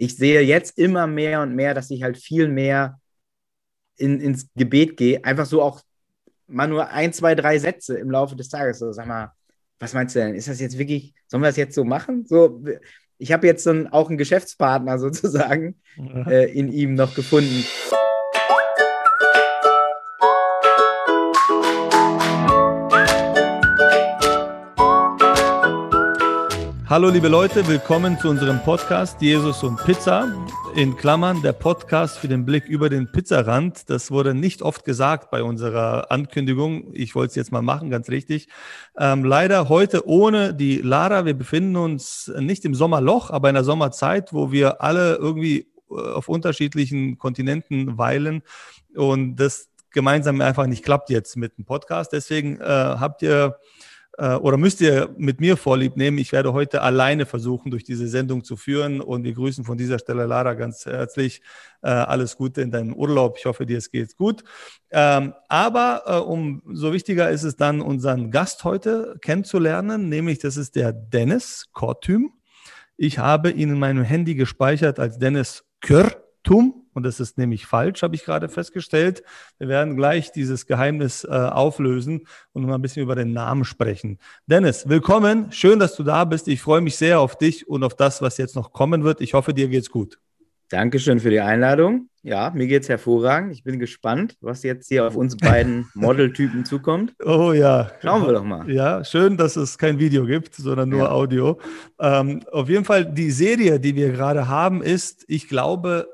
ich sehe jetzt immer mehr und mehr, dass ich halt viel mehr in, ins Gebet gehe. Einfach so auch mal nur ein, zwei, drei Sätze im Laufe des Tages. So, sag mal, was meinst du denn? Ist das jetzt wirklich, sollen wir das jetzt so machen? So, ich habe jetzt dann auch einen Geschäftspartner sozusagen ja. äh, in ihm noch gefunden. Hallo liebe Leute, willkommen zu unserem Podcast Jesus und Pizza. In Klammern der Podcast für den Blick über den Pizzarand. Das wurde nicht oft gesagt bei unserer Ankündigung. Ich wollte es jetzt mal machen, ganz richtig. Ähm, leider heute ohne die Lara. Wir befinden uns nicht im Sommerloch, aber in der Sommerzeit, wo wir alle irgendwie äh, auf unterschiedlichen Kontinenten weilen und das gemeinsam einfach nicht klappt jetzt mit dem Podcast. Deswegen äh, habt ihr äh, oder müsst ihr mit mir vorlieb nehmen. Ich werde heute alleine versuchen, durch diese Sendung zu führen und wir grüßen von dieser Stelle Lara ganz herzlich. Äh, alles Gute in deinem Urlaub. Ich hoffe, dir es geht gut. Ähm, aber äh, umso wichtiger ist es dann, unseren Gast heute kennenzulernen, nämlich das ist der Dennis Kortüm. Ich habe ihn in meinem Handy gespeichert als Dennis Körtum und das ist nämlich falsch, habe ich gerade festgestellt. Wir werden gleich dieses Geheimnis äh, auflösen und mal ein bisschen über den Namen sprechen. Dennis, willkommen. Schön, dass du da bist. Ich freue mich sehr auf dich und auf das, was jetzt noch kommen wird. Ich hoffe, dir geht's gut. Dankeschön für die Einladung. Ja, mir geht's hervorragend. Ich bin gespannt, was jetzt hier auf uns beiden Modeltypen zukommt. Oh ja. Schauen wir doch mal. Ja, schön, dass es kein Video gibt, sondern nur ja. Audio. Ähm, auf jeden Fall, die Serie, die wir gerade haben, ist, ich glaube,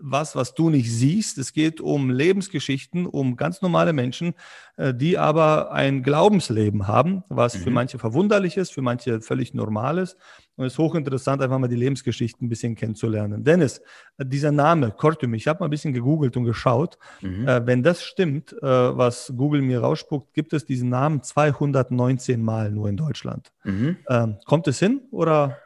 was, was du nicht siehst. Es geht um Lebensgeschichten, um ganz normale Menschen, äh, die aber ein Glaubensleben haben, was mhm. für manche verwunderlich ist, für manche völlig normal ist. Und es ist hochinteressant, einfach mal die Lebensgeschichten ein bisschen kennenzulernen. Dennis, äh, dieser Name, Kortum, ich habe mal ein bisschen gegoogelt und geschaut. Mhm. Äh, wenn das stimmt, was Google mir rausspuckt, gibt es diesen Namen 219 Mal nur in Deutschland. Mhm. Ähm, kommt es hin oder?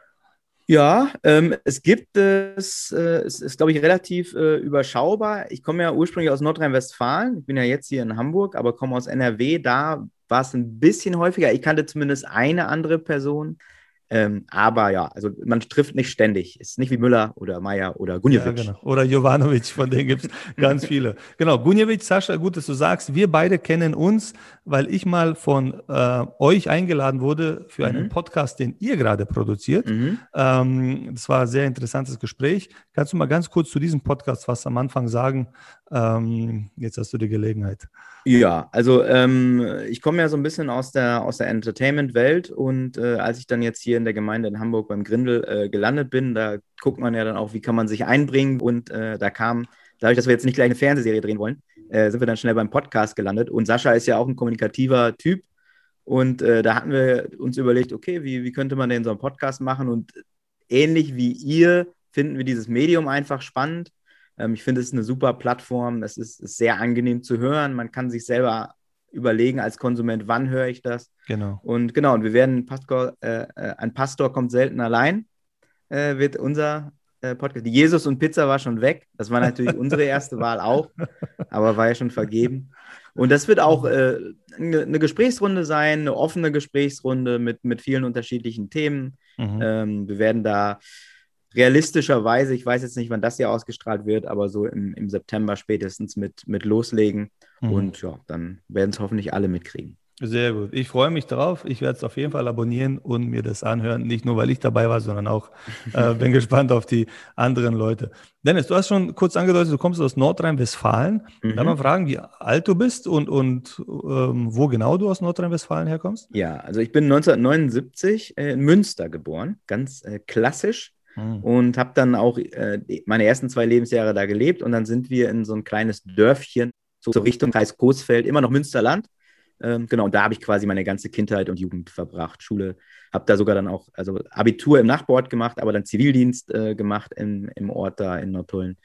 Ja, ähm, es gibt es, äh, es ist, glaube ich, relativ äh, überschaubar. Ich komme ja ursprünglich aus Nordrhein-Westfalen. Ich bin ja jetzt hier in Hamburg, aber komme aus NRW. Da war es ein bisschen häufiger. Ich kannte zumindest eine andere Person, ähm, aber ja, also man trifft nicht ständig. Ist nicht wie Müller oder Meier oder Gunjevic. Ja, genau. Oder Jovanovic, von denen gibt es ganz viele. Genau, Gunjevic, Sascha, gut, dass du sagst, wir beide kennen uns, weil ich mal von äh, euch eingeladen wurde für einen mhm. Podcast, den ihr gerade produziert. Mhm. Ähm, das war ein sehr interessantes Gespräch. Kannst du mal ganz kurz zu diesem Podcast was am Anfang sagen? Ähm, jetzt hast du die Gelegenheit. Ja, also ähm, ich komme ja so ein bisschen aus der, aus der Entertainment-Welt und äh, als ich dann jetzt hier in der Gemeinde in Hamburg beim Grindel äh, gelandet bin, da guckt man ja dann auch, wie kann man sich einbringen und äh, da kam, dadurch, dass wir jetzt nicht gleich eine Fernsehserie drehen wollen, äh, sind wir dann schnell beim Podcast gelandet und Sascha ist ja auch ein kommunikativer Typ und äh, da hatten wir uns überlegt, okay, wie, wie könnte man denn so einen Podcast machen und ähnlich wie ihr finden wir dieses Medium einfach spannend ähm, ich finde, es ist eine super Plattform. Es ist, ist, sehr angenehm zu hören. Man kann sich selber überlegen als Konsument, wann höre ich das. Genau. Und genau, und wir werden, Pastor, äh, äh, ein Pastor kommt selten allein, äh, wird unser äh, Podcast. Die Jesus und Pizza war schon weg. Das war natürlich unsere erste Wahl auch, aber war ja schon vergeben. Und das wird auch äh, eine, eine, Gesprächsrunde sein, eine offene Gesprächsrunde mit, mit vielen unterschiedlichen Themen. Mhm. Ähm, wir werden da realistischerweise, ich weiß jetzt nicht, wann das hier ausgestrahlt wird, aber so im, im September spätestens mit, mit loslegen. Mhm. Und ja, dann werden es hoffentlich alle mitkriegen. Sehr gut. Ich freue mich drauf. Ich werde es auf jeden Fall abonnieren und mir das anhören. Nicht nur, weil ich dabei war, sondern auch äh, bin gespannt auf die anderen Leute. Dennis, du hast schon kurz angedeutet, du kommst aus Nordrhein-Westfalen. Mhm. Darf man fragen, wie alt du bist und, und ähm, wo genau du aus Nordrhein-Westfalen herkommst? Ja, also ich bin 1979 in Münster geboren. Ganz äh, klassisch. Mhm. Und habe dann auch äh, meine ersten zwei Lebensjahre da gelebt und dann sind wir in so ein kleines Dörfchen, so, so Richtung Kreis Coesfeld, immer noch Münsterland. Ähm, genau, und da habe ich quasi meine ganze Kindheit und Jugend verbracht. Schule, habe da sogar dann auch, also Abitur im Nachbarort gemacht, aber dann Zivildienst äh, gemacht im, im Ort da in Nordtullen.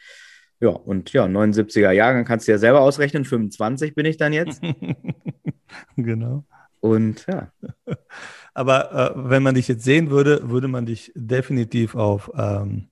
Ja, und ja, 79er Jahrgang kannst du ja selber ausrechnen, 25 bin ich dann jetzt. genau. Und ja. Aber äh, wenn man dich jetzt sehen würde, würde man dich definitiv auf, ähm,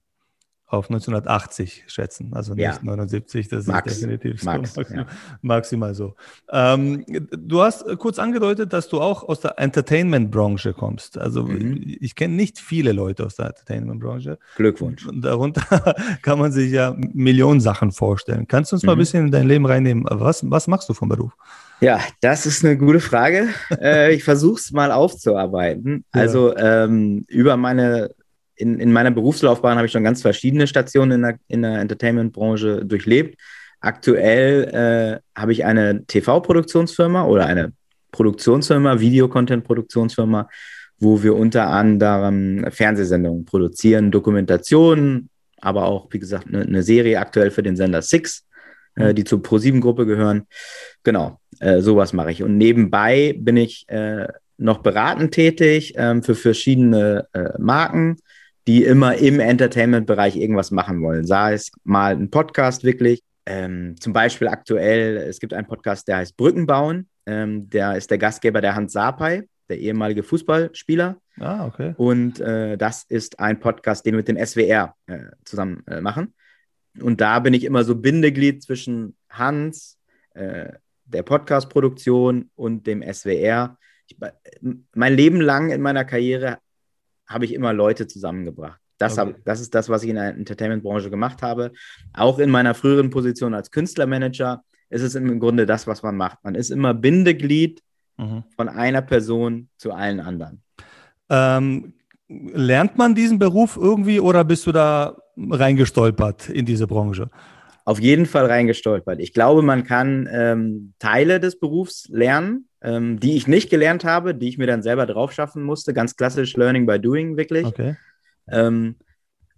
auf 1980 schätzen, also nicht ja. 79, das Max, ist definitiv Max, so, maximal, ja. maximal so. Ähm, du hast kurz angedeutet, dass du auch aus der Entertainment-Branche kommst. Also mhm. ich kenne nicht viele Leute aus der Entertainment-Branche. Glückwunsch. Und darunter kann man sich ja Millionen Sachen vorstellen. Kannst du uns mhm. mal ein bisschen in dein Leben reinnehmen? Was, was machst du vom Beruf? Ja, das ist eine gute Frage. äh, ich versuche es mal aufzuarbeiten. Ja. Also ähm, über meine in, in meiner Berufslaufbahn habe ich schon ganz verschiedene Stationen in der, in der Entertainment-Branche durchlebt. Aktuell äh, habe ich eine TV-Produktionsfirma oder eine Produktionsfirma, Videocontent-Produktionsfirma, wo wir unter anderem Fernsehsendungen produzieren, Dokumentationen, aber auch, wie gesagt, eine, eine Serie aktuell für den Sender Six, äh, mhm. die zur Pro7-Gruppe gehören. Genau, äh, sowas mache ich. Und nebenbei bin ich äh, noch beratend tätig ähm, für verschiedene äh, Marken die immer im Entertainment-Bereich irgendwas machen wollen. Sei es mal ein Podcast wirklich. Ähm, zum Beispiel aktuell, es gibt einen Podcast, der heißt Brücken bauen. Ähm, der ist der Gastgeber der Hans Sapai, der ehemalige Fußballspieler. Ah, okay. Und äh, das ist ein Podcast, den wir mit dem SWR äh, zusammen äh, machen. Und da bin ich immer so Bindeglied zwischen Hans, äh, der Podcast-Produktion und dem SWR. Ich, mein Leben lang in meiner Karriere habe ich immer Leute zusammengebracht. Das, okay. hab, das ist das, was ich in der Entertainment-Branche gemacht habe. Auch in meiner früheren Position als Künstlermanager ist es im Grunde das, was man macht. Man ist immer Bindeglied mhm. von einer Person zu allen anderen. Ähm, lernt man diesen Beruf irgendwie oder bist du da reingestolpert in diese Branche? Auf jeden Fall reingestolpert. Ich glaube, man kann ähm, Teile des Berufs lernen, ähm, die ich nicht gelernt habe, die ich mir dann selber drauf schaffen musste. Ganz klassisch Learning by Doing, wirklich. Okay. Ähm,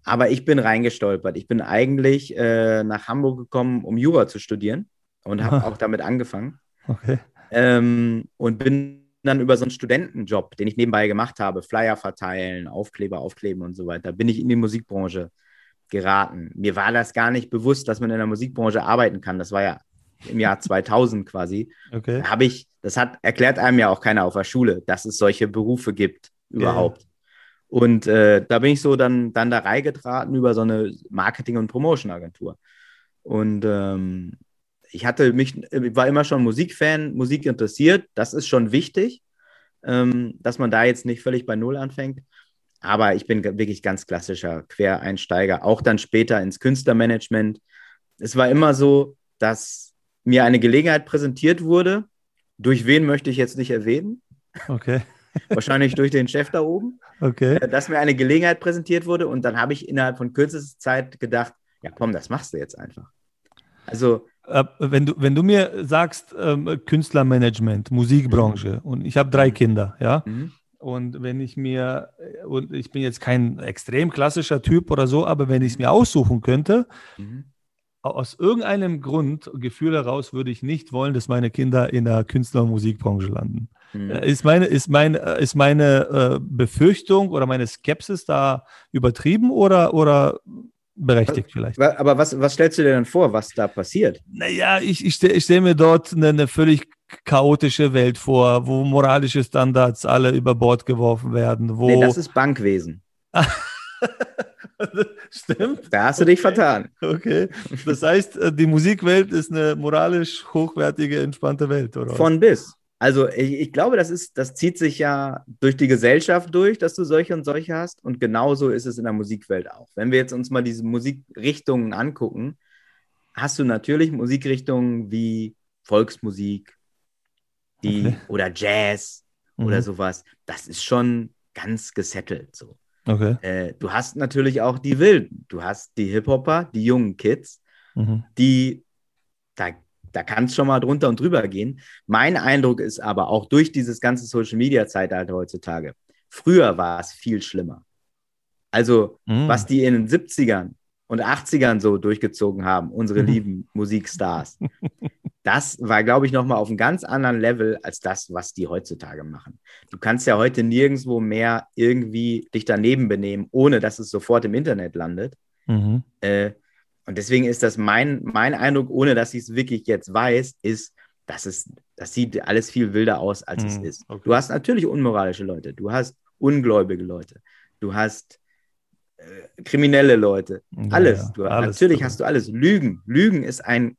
aber ich bin reingestolpert. Ich bin eigentlich äh, nach Hamburg gekommen, um Jura zu studieren und habe auch damit angefangen. Okay. Ähm, und bin dann über so einen Studentenjob, den ich nebenbei gemacht habe, Flyer verteilen, Aufkleber aufkleben und so weiter, bin ich in die Musikbranche geraten. Mir war das gar nicht bewusst, dass man in der Musikbranche arbeiten kann. Das war ja im Jahr 2000 quasi, okay. habe ich, das hat erklärt einem ja auch keiner auf der Schule, dass es solche Berufe gibt überhaupt. Ja. Und äh, da bin ich so dann, dann da reingetraten über so eine Marketing- und Promotion-Agentur. Und ähm, ich hatte mich, ich war immer schon Musikfan, Musik interessiert. Das ist schon wichtig, ähm, dass man da jetzt nicht völlig bei Null anfängt. Aber ich bin wirklich ganz klassischer Quereinsteiger, auch dann später ins Künstlermanagement. Es war immer so, dass mir eine Gelegenheit präsentiert wurde. Durch wen möchte ich jetzt nicht erwähnen? Okay. Wahrscheinlich durch den Chef da oben. Okay. Äh, dass mir eine Gelegenheit präsentiert wurde und dann habe ich innerhalb von kürzester Zeit gedacht, ja komm, das machst du jetzt einfach. Also äh, wenn du, wenn du mir sagst, ähm, Künstlermanagement, Musikbranche mhm. und ich habe drei mhm. Kinder, ja, mhm. Und wenn ich mir, und ich bin jetzt kein extrem klassischer Typ oder so, aber wenn ich es mir aussuchen könnte, mhm aus irgendeinem Grund, Gefühl heraus, würde ich nicht wollen, dass meine Kinder in der Künstler- und Musikbranche landen. Mhm. Ist meine, ist mein, ist meine äh, Befürchtung oder meine Skepsis da übertrieben oder, oder berechtigt vielleicht? Aber was, was stellst du dir denn vor, was da passiert? Naja, ich, ich, ich stelle mir dort eine, eine völlig chaotische Welt vor, wo moralische Standards alle über Bord geworfen werden. Wo nee, das ist Bankwesen. Stimmt. Da hast du dich vertan. Okay. Das heißt, äh, die Musikwelt ist eine moralisch hochwertige, entspannte Welt, oder? Von bis. Also ich, ich, glaube, das ist, das zieht sich ja durch die Gesellschaft durch, dass du solche und solche hast. Und genauso ist es in der Musikwelt auch. Wenn wir jetzt uns mal diese Musikrichtungen angucken, hast du natürlich Musikrichtungen wie Volksmusik, die okay. oder Jazz mhm. oder sowas. Das ist schon ganz gesettelt so. Okay. Äh, du hast natürlich auch die Wilden. Du hast die Hip-Hopper, die jungen Kids, mhm. die, da, da kann es schon mal drunter und drüber gehen. Mein Eindruck ist aber auch durch dieses ganze Social-Media-Zeitalter heutzutage, früher war es viel schlimmer. Also, mhm. was die in den 70ern und 80ern so durchgezogen haben, unsere lieben Musikstars, das war, glaube ich, nochmal auf einem ganz anderen Level als das, was die heutzutage machen. Du kannst ja heute nirgendwo mehr irgendwie dich daneben benehmen, ohne dass es sofort im Internet landet. Mhm. Äh, und deswegen ist das mein, mein Eindruck, ohne dass ich es wirklich jetzt weiß, ist, dass es, das sieht alles viel wilder aus, als mhm. es ist. Okay. Du hast natürlich unmoralische Leute, du hast ungläubige Leute, du hast äh, kriminelle Leute. Alles. Ja, du, alles natürlich drin. hast du alles. Lügen. Lügen ist ein,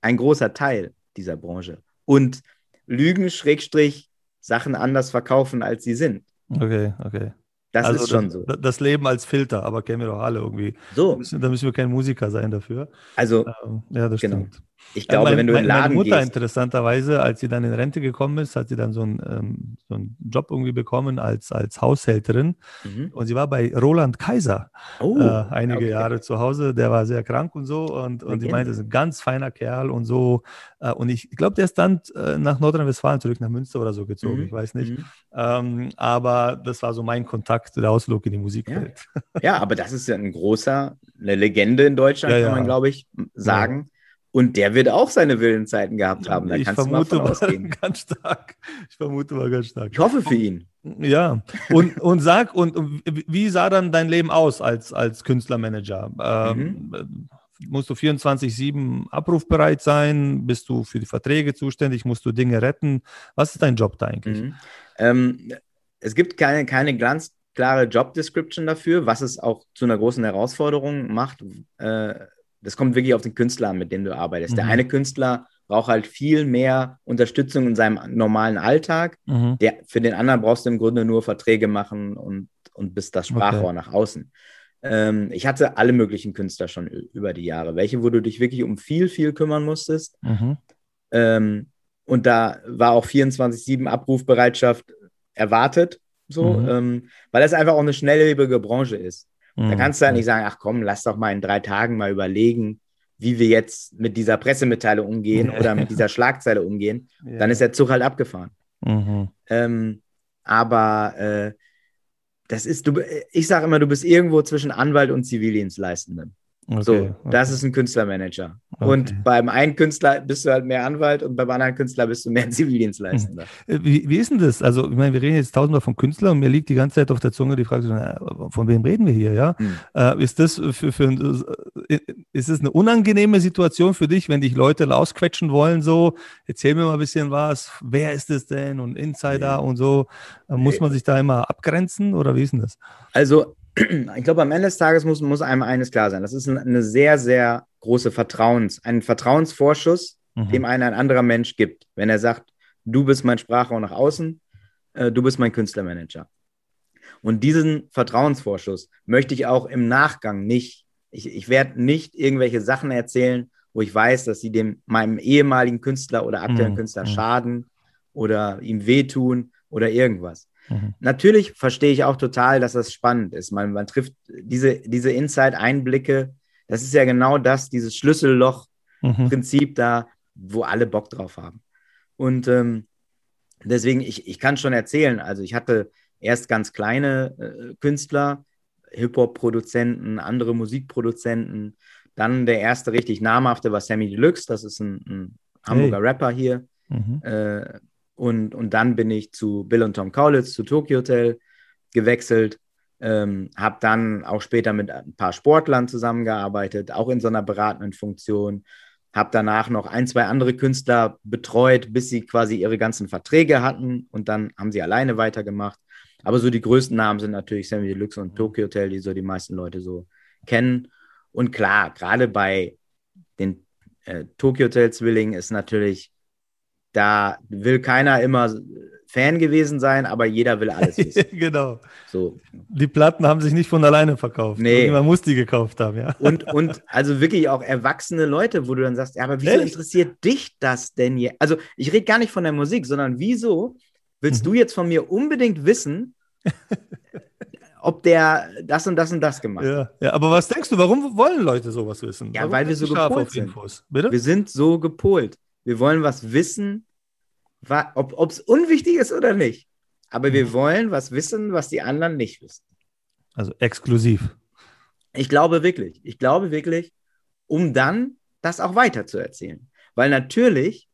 ein großer Teil dieser Branche. Und Lügen, Schrägstrich, Sachen anders verkaufen, als sie sind. Okay, okay. Das also ist schon das, so. Das Leben als Filter, aber kennen wir doch alle irgendwie. Da So, müssen, da müssen wir kein Musiker sein dafür. also Ähm, ja, das Genau. stimmt. Ich glaube, mein, wenn du in den meine Laden Mutter gehst, interessanterweise, als sie dann in Rente gekommen ist, hat sie dann so einen, ähm, so einen Job irgendwie bekommen als, als Haushälterin mhm. und sie war bei Roland Kaiser oh, äh, einige okay. Jahre zu Hause. Der war sehr krank und so und, und sie meinte, das ist ein ganz feiner Kerl und so. Äh, und ich glaube, der ist dann äh, nach Nordrhein-Westfalen zurück nach Münster oder so gezogen, Mhm. ich weiß nicht. Mhm. Ähm, aber das war so mein Kontakt, der Ausflug in die Musikwelt. Ja, aber das ist ja ein großer, eine Legende in Deutschland, Ja, kann ja. man, glaube ich, sagen. Und der wird auch seine wilden Zeiten gehabt haben. Da ich kannst du mal vermute von mal ausgehen. ganz stark. Ich vermute mal ganz stark. Ich hoffe für ihn. Ja, und, und sag, und, und wie sah dann dein Leben aus als, als Künstlermanager? Ähm, Mhm. Musst du 24-7 abrufbereit sein? Bist du für die Verträge zuständig? Musst du Dinge retten? Was ist dein Job da eigentlich? Mhm. Ähm, es gibt keine, keine ganz klare Job Description dafür, was es auch zu einer großen Herausforderung macht. Äh, das kommt wirklich auf den Künstler an, mit dem du arbeitest. Der Mhm. eine Künstler braucht halt viel mehr Unterstützung in seinem normalen Alltag. Mhm. Der, für den anderen brauchst du im Grunde nur Verträge machen und, und bist das Sprachrohr Okay. nach außen. Ähm, ich hatte alle möglichen Künstler schon über die Jahre. Welche, wo du dich wirklich um viel, viel kümmern musstest. Mhm. Ähm, und da war auch 24-7 Abrufbereitschaft erwartet, so, Mhm. ähm, weil das einfach auch eine schnelllebige Branche ist. Da Mhm. kannst du halt nicht sagen, ach komm, lass doch mal in drei Tagen mal überlegen, wie wir jetzt mit dieser Pressemitteilung umgehen oder mit dieser Schlagzeile umgehen. Ja. Dann ist der Zug halt abgefahren. Mhm. Ähm, aber äh, das ist, du, ich sage immer, du bist irgendwo zwischen Anwalt und Zivildienstleistendem. Okay, So, okay. das ist ein Künstlermanager. Okay. Und beim einen Künstler bist du halt mehr Anwalt und beim anderen Künstler bist du mehr Zivildienstleistender. Äh, Wie, wie ist denn das? Also, ich meine, wir reden jetzt tausendmal von Künstlern und mir liegt die ganze Zeit auf der Zunge die Frage, von wem reden wir hier, ja? Hm. Äh, ist das für, für äh, ist es eine unangenehme Situation für dich, wenn dich Leute ausquetschen wollen, so, erzähl mir mal ein bisschen was, wer ist es denn und Insider Nee. und so, muss Nee. man sich da immer abgrenzen oder wie ist denn das? Also, ich glaube, am Ende des Tages muss, muss einem eines klar sein. Das ist ein- eine sehr, sehr große Vertrauens, ein Vertrauensvorschuss, Mhm. dem einen ein anderer Mensch gibt. Wenn er sagt, du bist mein Sprachrohr nach außen, äh, du bist mein Künstlermanager. Und diesen Vertrauensvorschuss möchte ich auch im Nachgang nicht, ich, ich werde nicht irgendwelche Sachen erzählen, wo ich weiß, dass sie dem meinem ehemaligen Künstler oder aktuellen Mhm. Künstler Mhm. schaden oder ihm wehtun oder irgendwas. Mhm. Natürlich verstehe ich auch total, dass das spannend ist. Man, man trifft diese, diese Inside-Einblicke. Das ist ja genau das, dieses Schlüsselloch-Prinzip Mhm. da, wo alle Bock drauf haben. Und ähm, deswegen, ich, ich kann schon erzählen, also ich hatte erst ganz kleine äh, Künstler, Hip-Hop-Produzenten, andere Musikproduzenten. Dann der erste richtig namhafte war Sammy Deluxe, das ist ein, ein Hamburger Rapper hier. Mhm. Äh, und, und dann bin ich zu Bill und Tom Kaulitz, zu Tokyo Hotel gewechselt. Ähm, habe dann auch später mit ein paar Sportlern zusammengearbeitet, auch in so einer beratenden Funktion. Habe danach noch ein, zwei andere Künstler betreut, bis sie quasi ihre ganzen Verträge hatten und dann haben sie alleine weitergemacht. Aber so die größten Namen sind natürlich Sammy Deluxe und Tokyo Hotel, die so die meisten Leute so kennen. Und klar, gerade bei den äh, Tokyo Hotel Zwillingen ist natürlich, da will keiner immer Fan gewesen sein, aber jeder will alles wissen. genau. So. Die Platten haben sich nicht von alleine verkauft. Nee. Man muss die gekauft haben, ja. Und, und also wirklich auch erwachsene Leute, wo du dann sagst, ja, aber wieso Echt? interessiert dich das denn hier? Also ich rede gar nicht von der Musik, sondern wieso willst Mhm. du jetzt von mir unbedingt wissen, ob der das und das und das gemacht hat? Ja, ja, aber was denkst du, warum wollen Leute sowas wissen? Ja, warum weil wir so gepolt sind. Infos? Bitte? Wir sind so gepolt. Wir wollen was wissen, ob es unwichtig ist oder nicht. Aber wir Mhm. wollen was wissen, was die anderen nicht wissen. Also exklusiv. Ich glaube wirklich. Ich glaube wirklich, um dann das auch weiter zu erzählen. Weil natürlich,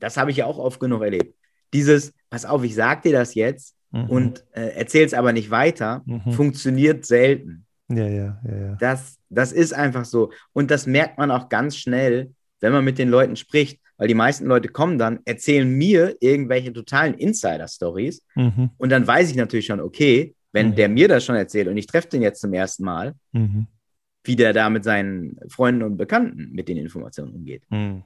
das habe ich ja auch oft genug erlebt, dieses, pass auf, ich sag dir das jetzt Mhm. und äh, erzähl es aber nicht weiter, Mhm. funktioniert selten. Ja, ja, ja, ja. Das, das ist einfach so. Und das merkt man auch ganz schnell, wenn man mit den Leuten spricht, weil die meisten Leute kommen dann, erzählen mir irgendwelche totalen Insider-Stories Mhm. und dann weiß ich natürlich schon, okay, wenn Mhm. der mir das schon erzählt und ich treffe den jetzt zum ersten Mal, Mhm. wie der da mit seinen Freunden und Bekannten mit den Informationen umgeht. Mhm.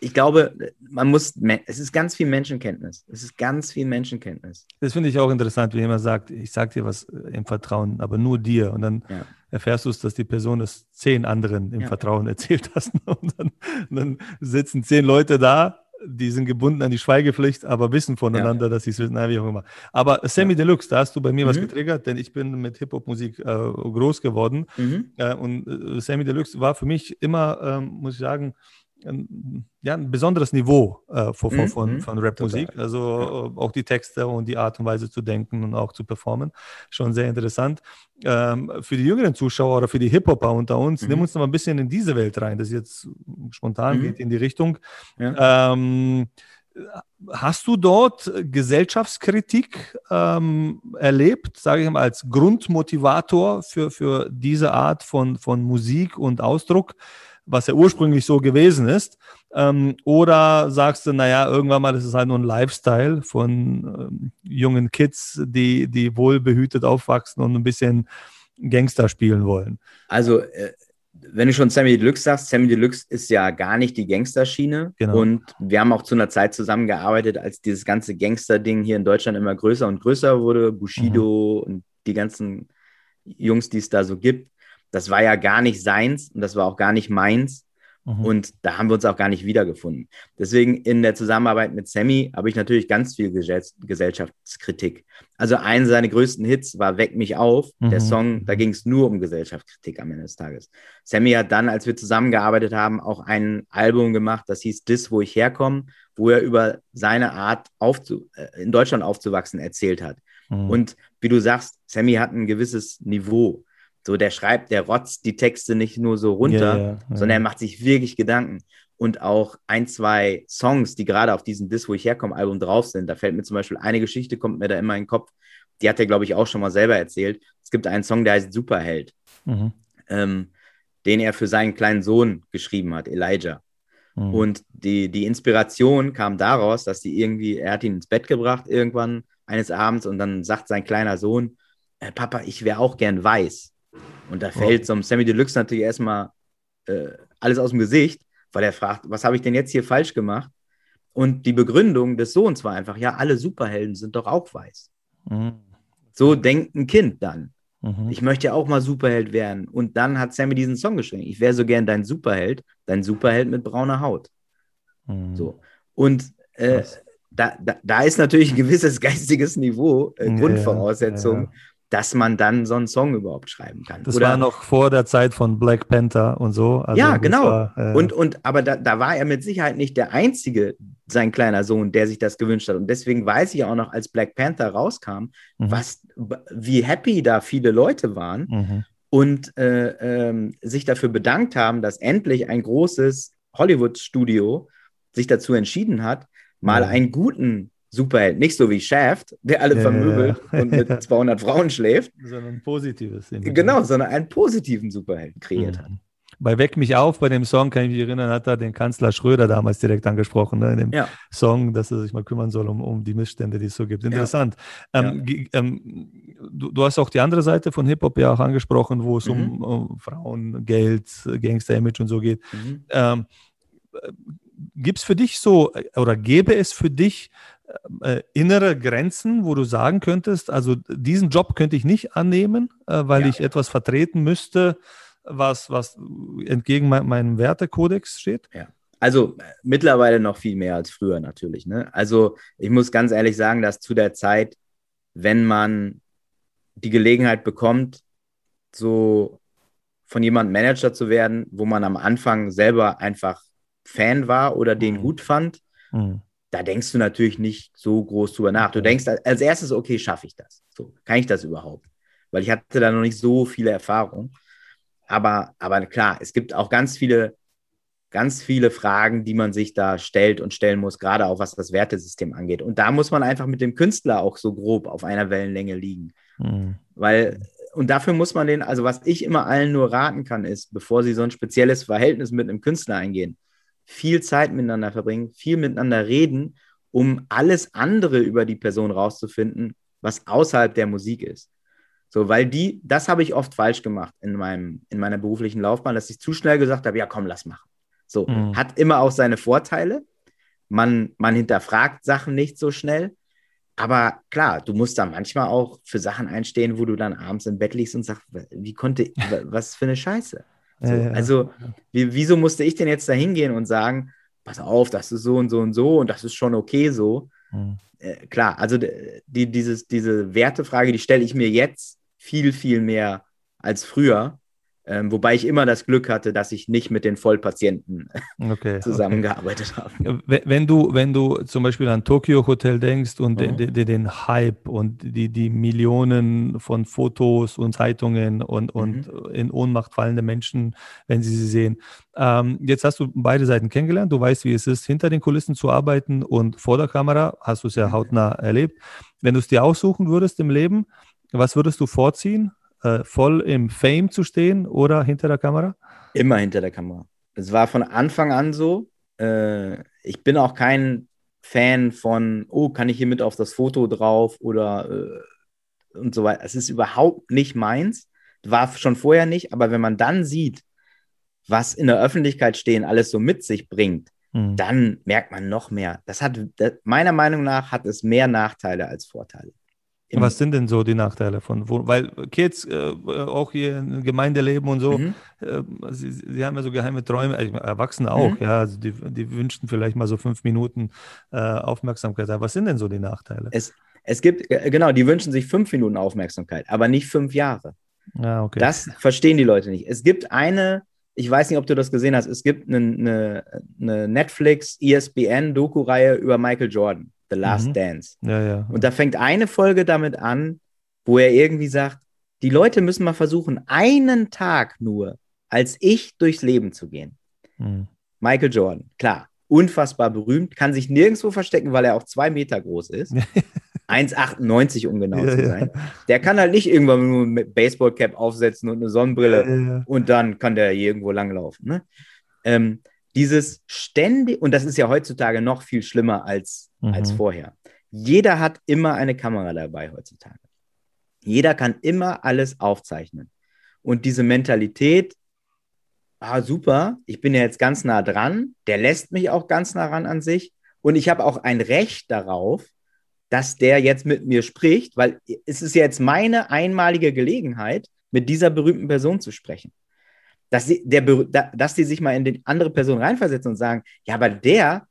Ich glaube, man muss, es ist ganz viel Menschenkenntnis. Es ist ganz viel Menschenkenntnis. Das finde ich auch interessant, wie jemand sagt, ich sage dir was im Vertrauen, aber nur dir. Und dann Ja. Erfährst du es, dass die Person es zehn anderen im Ja. Vertrauen erzählt hat. Und dann, dann sitzen zehn Leute da, die sind gebunden an die Schweigepflicht, aber wissen voneinander, dass sie es wissen, na, wie auch immer. Aber Sammy Deluxe, da hast du bei mir was Mhm. getriggert, denn ich bin mit Hip-Hop-Musik äh, groß geworden. Mhm. Äh, und äh, Sammy Deluxe war für mich immer, ähm, muss ich sagen, ein, ja, ein besonderes Niveau äh, von, von, Mhm, von, mhm. von Rap-Musik. Also äh, auch die Texte und die Art und Weise zu denken und auch zu performen. Schon sehr interessant. Ähm, für die jüngeren Zuschauer oder für die Hip-Hopper unter uns, Mhm. nimm uns noch mal ein bisschen in diese Welt rein, das jetzt spontan Mhm. geht in die Richtung. Ja. Ähm, Hast du dort Gesellschaftskritik ähm, erlebt, sage ich mal, als Grundmotivator für, für diese Art von, von Musik und Ausdruck, was ja ursprünglich so gewesen ist? Ähm, oder sagst du, naja, irgendwann mal, das ist halt nur ein Lifestyle von ähm, jungen Kids, die, die wohlbehütet aufwachsen und ein bisschen Gangster spielen wollen? Also, äh, wenn du schon Sammy Deluxe sagst, Sammy Deluxe ist ja gar nicht die Gangsterschiene. Genau. Und wir haben auch zu einer Zeit zusammengearbeitet, als dieses ganze Gangster-Ding hier in Deutschland immer größer und größer wurde. Bushido und die ganzen Jungs, die es da so gibt. Das war ja gar nicht seins und das war auch gar nicht meins. Mhm. Und da haben wir uns auch gar nicht wiedergefunden. Deswegen in der Zusammenarbeit mit Sammy habe ich natürlich ganz viel Gesell Gesellschaftskritik. Also einer seiner größten Hits war Weck mich auf. Mhm. Der Song, da ging es nur um Gesellschaftskritik am Ende des Tages. Sammy hat dann, als wir zusammengearbeitet haben, auch ein Album gemacht, das hieß Dis, wo ich herkomme, wo er über seine Art äh, in Deutschland aufzuwachsen erzählt hat. Mhm. Und wie du sagst, Sammy hat ein gewisses Niveau. So, der schreibt, der rotzt die Texte nicht nur so runter, ja, ja. sondern er macht sich wirklich Gedanken. Und auch ein, zwei Songs, die gerade auf diesem Dis, wo ich herkomme, Album drauf sind. Da fällt mir zum Beispiel eine Geschichte, kommt mir da immer in den Kopf. Die hat er, glaube ich, auch schon mal selber erzählt. Es gibt einen Song, der heißt Superheld, Mhm. ähm, den er für seinen kleinen Sohn geschrieben hat, Elijah. Mhm. Und die, die Inspiration kam daraus, dass die irgendwie, er hat ihn ins Bett gebracht irgendwann eines Abends und dann sagt sein kleiner Sohn, äh, Papa, ich wäre auch gern weiß. Und da fällt so einem Sammy Deluxe natürlich erstmal äh, alles aus dem Gesicht, weil er fragt, was habe ich denn jetzt hier falsch gemacht? Und die Begründung des Sohns war einfach, ja, alle Superhelden sind doch auch weiß. Mhm. So denkt ein Kind dann. Mhm. Ich möchte ja auch mal Superheld werden. Und dann hat Sammy diesen Song geschrieben. Ich wäre so gern dein Superheld, dein Superheld mit brauner Haut. Mhm. So. Und äh, da, da, da ist natürlich ein gewisses geistiges Niveau, äh, Ja, Grundvoraussetzung, ja, dass man dann so einen Song überhaupt schreiben kann. Das Oder, war noch vor der Zeit von Black Panther und so. Also ja, genau. War, äh, und, und aber da, da war er mit Sicherheit nicht der einzige, sein kleiner Sohn, der sich das gewünscht hat. Und deswegen weiß ich auch noch, als Black Panther rauskam, Mhm. was, wie happy da viele Leute waren Mhm. und äh, ähm, sich dafür bedankt haben, dass endlich ein großes Hollywood-Studio sich dazu entschieden hat, mal Ja. einen guten Superheld, nicht so wie Shaft, der alle Ja, vermöbelt ja, und mit 200 Frauen schläft, Sondern ein positives. Image. genau, sondern einen positiven Superhelden kreiert hat. Mhm. Bei Weck mich auf, bei dem Song, kann ich mich erinnern, hat er den Kanzler Schröder damals direkt angesprochen, ne, in dem Ja. Song, dass er sich mal kümmern soll um, um die Missstände, die es so gibt. Interessant. Ähm, ähm, du, du hast auch die andere Seite von Hip-Hop ja auch angesprochen, wo es um, Mhm. um Frauen, Geld, Gangster-Image und so geht. Mhm. Ähm, Gibt es für dich so äh, oder gäbe es für dich äh, innere Grenzen, wo du sagen könntest, also diesen Job könnte ich nicht annehmen, äh, weil Ja. ich etwas vertreten müsste, was, was entgegen mein, meinem Wertekodex steht? Also äh, mittlerweile noch viel mehr als früher natürlich. Ne? Also ich muss ganz ehrlich sagen, dass zu der Zeit, wenn man die Gelegenheit bekommt, so von jemandem Manager zu werden, wo man am Anfang selber einfach Fan war oder den Mhm. gut fand, Hm. Da denkst du natürlich nicht so groß drüber nach. Du denkst als erstes, okay, schaffe ich das? So, kann ich das überhaupt? Weil ich hatte da noch nicht so viele Erfahrungen. Aber, aber klar, es gibt auch ganz viele, ganz viele Fragen, die man sich da stellt und stellen muss, gerade auch was das Wertesystem angeht. Und da muss man einfach mit dem Künstler auch so grob auf einer Wellenlänge liegen. Hm. Weil, und dafür muss man den, also was ich immer allen nur raten kann, ist, bevor sie so ein spezielles Verhältnis mit einem Künstler eingehen, viel Zeit miteinander verbringen, viel miteinander reden, um alles andere über die Person rauszufinden, was außerhalb der Musik ist. So, weil die, das habe ich oft falsch gemacht in, meinem, in meiner beruflichen Laufbahn, dass ich zu schnell gesagt habe, ja komm, lass machen. So, mhm. hat immer auch seine Vorteile. Man, man hinterfragt Sachen nicht so schnell. Aber klar, du musst da manchmal auch für Sachen einstehen, wo du dann abends im Bett liegst und sagst, wie konnte, was für eine Scheiße. So, ja, ja. Also, wie, wieso musste ich denn jetzt da hingehen und sagen, pass auf, das ist so und so und so und das ist schon okay so. Mhm. Äh, klar, also die, dieses, diese Wertefrage, die stelle ich mir jetzt viel, viel mehr als früher. Ähm, wobei ich immer das Glück hatte, dass ich nicht mit den Vollpatienten okay, zusammengearbeitet okay. habe. Wenn du, wenn du zum Beispiel an Tokyo Hotel denkst und mhm. den, den, Hype und die, die Millionen von Fotos und Zeitungen und, und mhm. in Ohnmacht fallende Menschen, wenn sie sie sehen. Ähm, jetzt hast du beide Seiten kennengelernt. Du weißt, wie es ist, hinter den Kulissen zu arbeiten und vor der Kamera. Hast du es ja mhm. hautnah erlebt. Wenn du es dir aussuchen würdest im Leben, was würdest du vorziehen? Äh, voll im Fame zu stehen oder hinter der Kamera? Immer hinter der Kamera. Es war von Anfang an so. Äh, ich bin auch kein Fan von, oh, kann ich hier mit auf das Foto drauf oder äh, und so weiter. Es ist überhaupt nicht meins. War schon vorher nicht, aber wenn man dann sieht, was in der Öffentlichkeit stehen alles so mit sich bringt, mhm. dann merkt man noch mehr. Das hat, das, meiner Meinung nach, hat es mehr Nachteile als Vorteile. Was sind denn so die Nachteile von, wo, weil Kids äh, auch hier in Gemeinde leben und so, mhm. äh, sie, sie, haben ja so geheime Träume, äh, Erwachsene auch, mhm. ja, also die, die wünschen vielleicht mal so fünf Minuten äh, Aufmerksamkeit. Was sind denn so die Nachteile? Es, es gibt, äh, genau, die wünschen sich fünf Minuten Aufmerksamkeit, aber nicht fünf Jahre. Ja, okay. Das verstehen die Leute nicht. Es gibt eine, ich weiß nicht, ob du das gesehen hast, es gibt eine, eine, eine Netflix, ESPN Doku-Reihe über Michael Jordan. The Last mhm. Dance. Ja, ja. Und da fängt eine Folge damit an, wo er irgendwie sagt, die Leute müssen mal versuchen, einen Tag nur als ich durchs Leben zu gehen. Mhm. Michael Jordan, klar, unfassbar berühmt, kann sich nirgendwo verstecken, weil er auch zwei Meter groß ist. 1,98 um genau ja, zu sein. Ja. Der kann halt nicht irgendwann nur mit Baseballcap aufsetzen und eine Sonnenbrille ja, und dann kann der irgendwo langlaufen. Ne? Ähm, dieses ständig, und das ist ja heutzutage noch viel schlimmer als, mhm. als vorher. Jeder hat immer eine Kamera dabei heutzutage. Jeder kann immer alles aufzeichnen. Und diese Mentalität, ah, super, ich bin ja jetzt ganz nah dran, der lässt mich auch ganz nah ran an sich. Und ich habe auch ein Recht darauf, dass der jetzt mit mir spricht, weil es ist jetzt meine einmalige Gelegenheit, mit dieser berühmten Person zu sprechen dass, sie, der, dass die sich mal in die andere Person reinversetzen und sagen, ja, aber der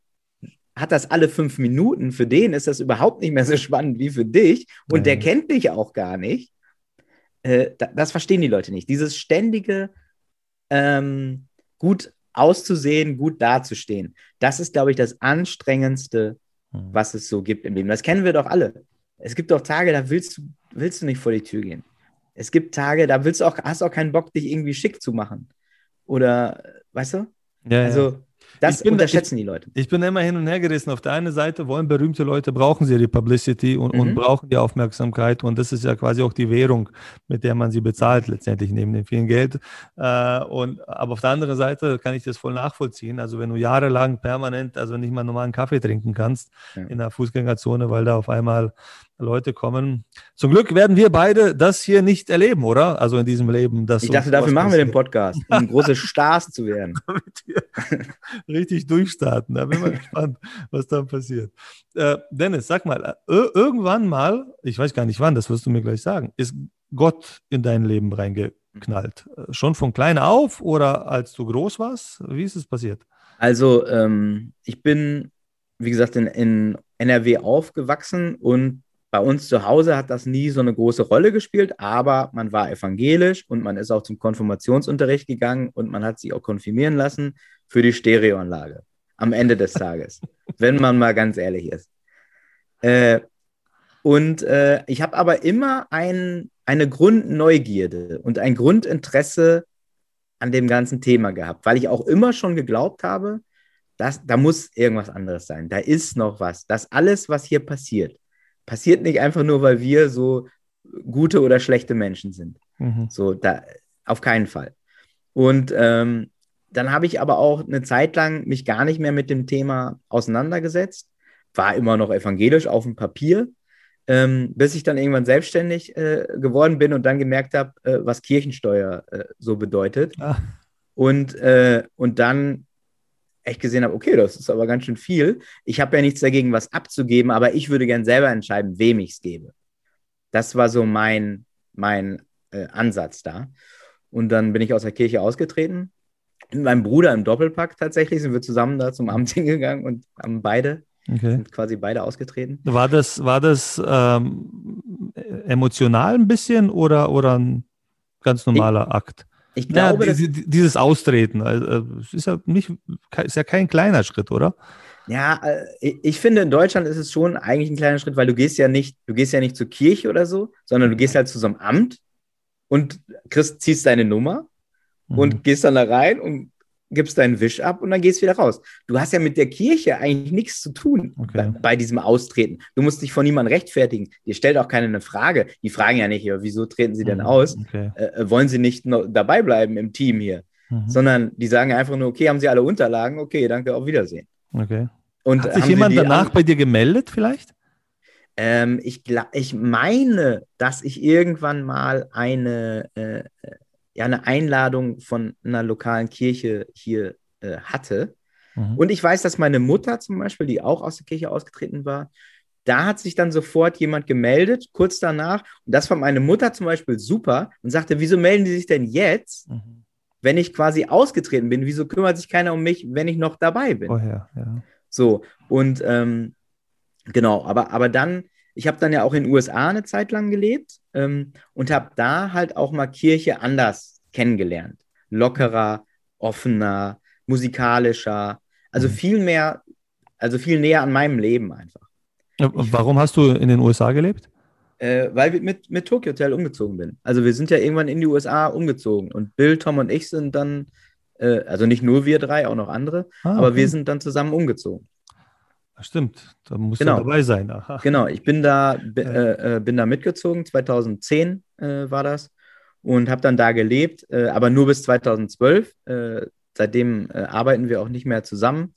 hat das alle fünf Minuten, für den ist das überhaupt nicht mehr so spannend wie für dich und mhm. der kennt dich auch gar nicht. Äh, das verstehen die Leute nicht. Dieses ständige ähm, gut auszusehen, gut dazustehen, das ist, glaube ich, das Anstrengendste, mhm. was es so gibt im Leben. Das kennen wir doch alle. Es gibt doch Tage, da willst du, willst du nicht vor die Tür gehen. Es gibt Tage, da willst du auch, hast auch keinen Bock, dich irgendwie schick zu machen. Oder, weißt du? Ja, also, das bin, unterschätzen ich, die Leute. Ich bin immer hin und her gerissen. Auf der einen Seite wollen berühmte Leute, brauchen sie die Publicity und, mhm. und, brauchen die Aufmerksamkeit. Und das ist ja quasi auch die Währung, mit der man sie bezahlt, letztendlich neben dem vielen Geld. Äh, und, aber auf der anderen Seite kann ich das voll nachvollziehen. Also wenn du jahrelang permanent, also nicht mal normalen Kaffee trinken kannst ja. in der Fußgängerzone, weil da auf einmal Leute kommen. Zum Glück werden wir beide das hier nicht erleben, oder? Also in diesem Leben. ich dachte, dafür machen wir den Podcast, um große Stars zu werden. Richtig durchstarten. Da bin ich mal gespannt, was dann passiert. Äh, Dennis, sag mal, äh, irgendwann mal, ich weiß gar nicht wann, das wirst du mir gleich sagen, ist Gott in dein Leben reingeknallt? Äh, schon von klein auf oder als du groß warst? Wie ist es passiert? Also, ähm, ich bin, wie gesagt, in, in NRW aufgewachsen und bei uns zu Hause hat das nie so eine große Rolle gespielt, aber man war evangelisch und man ist auch zum Konfirmationsunterricht gegangen und man hat sich auch konfirmieren lassen für die Stereoanlage am Ende des Tages, wenn man mal ganz ehrlich ist. Äh, und äh, ich habe aber immer ein, eine Grundneugierde und ein Grundinteresse an dem ganzen Thema gehabt, weil ich auch immer schon geglaubt habe, dass da muss irgendwas anderes sein. Da ist noch was. Das alles, was hier passiert, passiert nicht einfach nur, weil wir so gute oder schlechte Menschen sind. Mhm. So, da, auf keinen Fall. Und ähm, dann habe ich aber auch eine Zeit lang mich gar nicht mehr mit dem Thema auseinandergesetzt, war immer noch evangelisch auf dem Papier, ähm, bis ich dann irgendwann selbstständig äh, geworden bin und dann gemerkt habe, äh, was Kirchensteuer äh, so bedeutet. Ah. Und, äh, und dann echt gesehen habe, okay, das ist aber ganz schön viel. Ich habe ja nichts dagegen, was abzugeben, aber ich würde gern selber entscheiden, wem ich es gebe. Das war so mein, mein äh, Ansatz da. Und dann bin ich aus der Kirche ausgetreten. Mit meinem Bruder im Doppelpack tatsächlich sind wir zusammen da zum Amt hingegangen und haben beide Okay. Sind quasi beide ausgetreten. War das, war das ähm, emotional ein bisschen oder, oder ein ganz normaler ich, Akt? Ich glaube, ja, diese, dieses Austreten, also, ist ja nicht, ist ja kein kleiner Schritt, oder? Ja, äh, ich finde, in Deutschland ist es schon eigentlich ein kleiner Schritt, weil du gehst ja nicht, du gehst ja nicht zur Kirche oder so, sondern du gehst halt zu so einem Amt und kriegst, ziehst deine Nummer mhm. und gehst dann da rein und gibst deinen Wisch ab und dann gehst du wieder raus. Du hast ja mit der Kirche eigentlich nichts zu tun okay. bei, bei, diesem Austreten. Du musst dich von niemandem rechtfertigen. Dir stellt auch keiner eine Frage. Die fragen ja nicht, wieso treten sie denn mhm. aus? Okay. Äh, äh, wollen sie nicht dabei bleiben im Team hier? Mhm. Sondern die sagen einfach nur, okay, haben sie alle Unterlagen? Okay, danke, auf Wiedersehen. Okay. Und Hat sich jemand danach bei dir gemeldet vielleicht? Ähm, ich, ich meine, dass ich irgendwann mal eine äh, ja eine Einladung von einer lokalen Kirche hier äh, hatte. Mhm. Und ich weiß, dass meine Mutter zum Beispiel, die auch aus der Kirche ausgetreten war, da hat sich dann sofort jemand gemeldet, kurz danach. Und das fand meine Mutter zum Beispiel super und sagte, wieso melden die sich denn jetzt, mhm. wenn ich quasi ausgetreten bin? Wieso kümmert sich keiner um mich, wenn ich noch dabei bin? Ja, ja. So, und ähm, genau, aber, aber dann ich habe dann ja auch in den USA eine Zeit lang gelebt ähm, und habe da halt auch mal Kirche anders kennengelernt. Lockerer, offener, musikalischer, also mhm. viel mehr, also viel näher an meinem Leben einfach. Warum hast du in den USA gelebt? Äh, weil ich mit, mit Tokyo Hotel umgezogen bin. Also wir sind ja irgendwann in die USA umgezogen und Bill, Tom und ich sind dann, äh, also nicht nur wir drei, auch noch andere, ah, aber wir sind dann zusammen umgezogen. Stimmt, da muss genau. dabei sein. Aha. Genau, ich bin da, äh, äh, bin da mitgezogen, 2010 äh, war das und habe dann da gelebt, äh, aber nur bis 2012. Äh, seitdem arbeiten wir auch nicht mehr zusammen.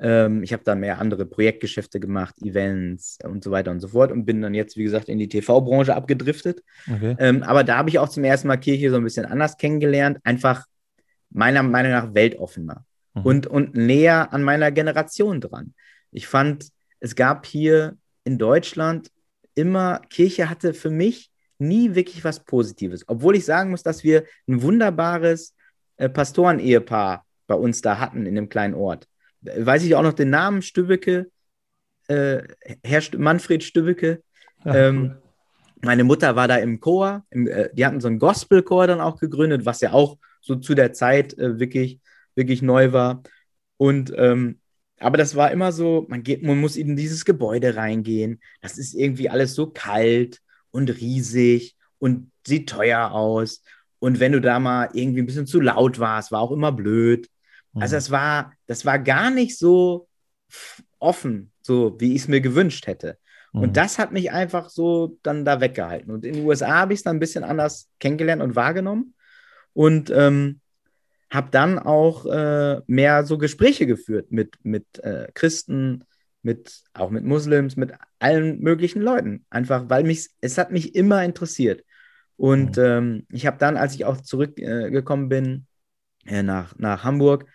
Ähm, ich habe dann mehr andere Projektgeschäfte gemacht, Events und so weiter und so fort und bin dann jetzt, wie gesagt, in die TV-Branche abgedriftet. Okay. Ähm, aber da habe ich auch zum ersten Mal Kirche so ein bisschen anders kennengelernt, einfach meiner Meinung nach weltoffener mhm. und, und näher an meiner Generation dran. Ich fand, es gab hier in Deutschland immer, Kirche hatte für mich nie wirklich was Positives. Obwohl ich sagen muss, dass wir ein wunderbares äh, Pastorenehepaar bei uns da hatten in dem kleinen Ort. Weiß ich auch noch den Namen Stübbeke, äh, Herr St Manfred Stübbeke. Ähm. Meine Mutter war da im Chor, im, äh, die hatten so einen Gospelchor dann auch gegründet, was ja auch so zu der Zeit äh, wirklich, wirklich neu war. Und ähm, aber das war immer so, man geht, man muss in dieses Gebäude reingehen. Das ist irgendwie alles so kalt und riesig und sieht teuer aus. Und wenn du da mal irgendwie ein bisschen zu laut warst, war auch immer blöd. Mhm. Also das war, das war gar nicht so offen, so wie ich es mir gewünscht hätte. Mhm. Und das hat mich einfach so dann da weggehalten. Und in den USA habe ich es dann ein bisschen anders kennengelernt und wahrgenommen. Und ähm, habe dann auch äh, mehr so Gespräche geführt mit, mit äh, Christen, mit, auch mit Muslims, mit allen möglichen Leuten. Einfach, weil mich, es hat mich immer interessiert. Und mhm. ähm, ich habe dann, als ich auch zurückgekommen äh, bin äh, nach, nach Hamburg,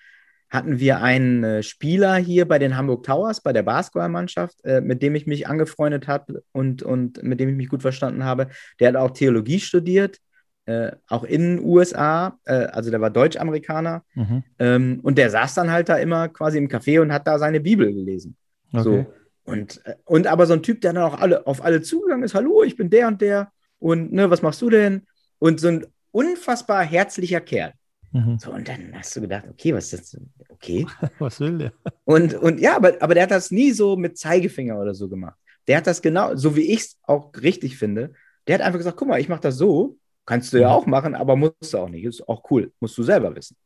hatten wir einen äh, Spieler hier bei den Hamburg Towers, bei der Basketballmannschaft, äh, mit dem ich mich angefreundet habe und, und mit dem ich mich gut verstanden habe. Der hat auch Theologie studiert äh, auch in den USA, äh, also der war Deutsch-Amerikaner, mhm. ähm, und der saß dann halt da immer quasi im Café und hat da seine Bibel gelesen. Okay. So. Und, äh, und aber so ein Typ, der dann auch alle, auf alle zugegangen ist, hallo, ich bin der und der und ne, was machst du denn? Und so ein unfassbar herzlicher Kerl. Mhm. So, und dann hast du gedacht, okay, was ist das? Okay. was will der? Und, und ja, aber, aber der hat das nie so mit Zeigefinger oder so gemacht. Der hat das genau, so wie ich es auch richtig finde, der hat einfach gesagt, guck mal, ich mache das so Kannst du ja mhm. auch machen, aber musst du auch nicht. Ist auch cool. Musst du selber wissen.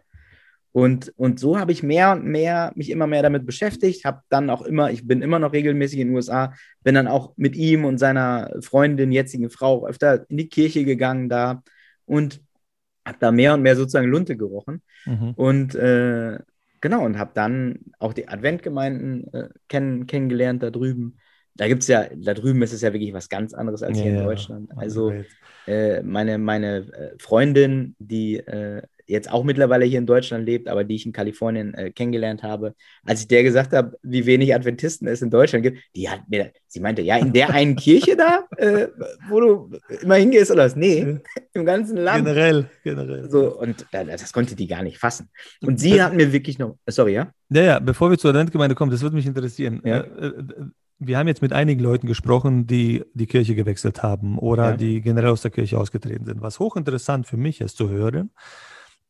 Und, und so habe ich mehr und mehr mich immer mehr damit beschäftigt, habe dann auch immer, ich bin immer noch regelmäßig in den USA, bin dann auch mit ihm und seiner Freundin, jetzigen Frau, öfter in die Kirche gegangen da und habe da mehr und mehr sozusagen Lunte gerochen. Mhm. Und äh, genau, und habe dann auch die Adventgemeinden äh, kenn, kennengelernt da drüben da gibt es ja, da drüben ist es ja wirklich was ganz anderes als ja, hier in Deutschland. Also äh, meine, meine äh, Freundin, die äh, jetzt auch mittlerweile hier in Deutschland lebt, aber die ich in Kalifornien äh, kennengelernt habe, als ich der gesagt habe, wie wenig Adventisten es in Deutschland gibt, die hat mir, sie meinte, ja, in der einen Kirche da, äh, wo du immer hingehst oder was? Nee, im ganzen Land. Generell, generell. So, und äh, das konnte die gar nicht fassen. Und sie hat mir wirklich noch, sorry, ja? Ja, ja, bevor wir zur Adventgemeinde kommen, das würde mich interessieren. Ja. Wir haben jetzt mit einigen Leuten gesprochen, die die Kirche gewechselt haben oder ja. die generell aus der Kirche ausgetreten sind. Was hochinteressant für mich ist zu hören,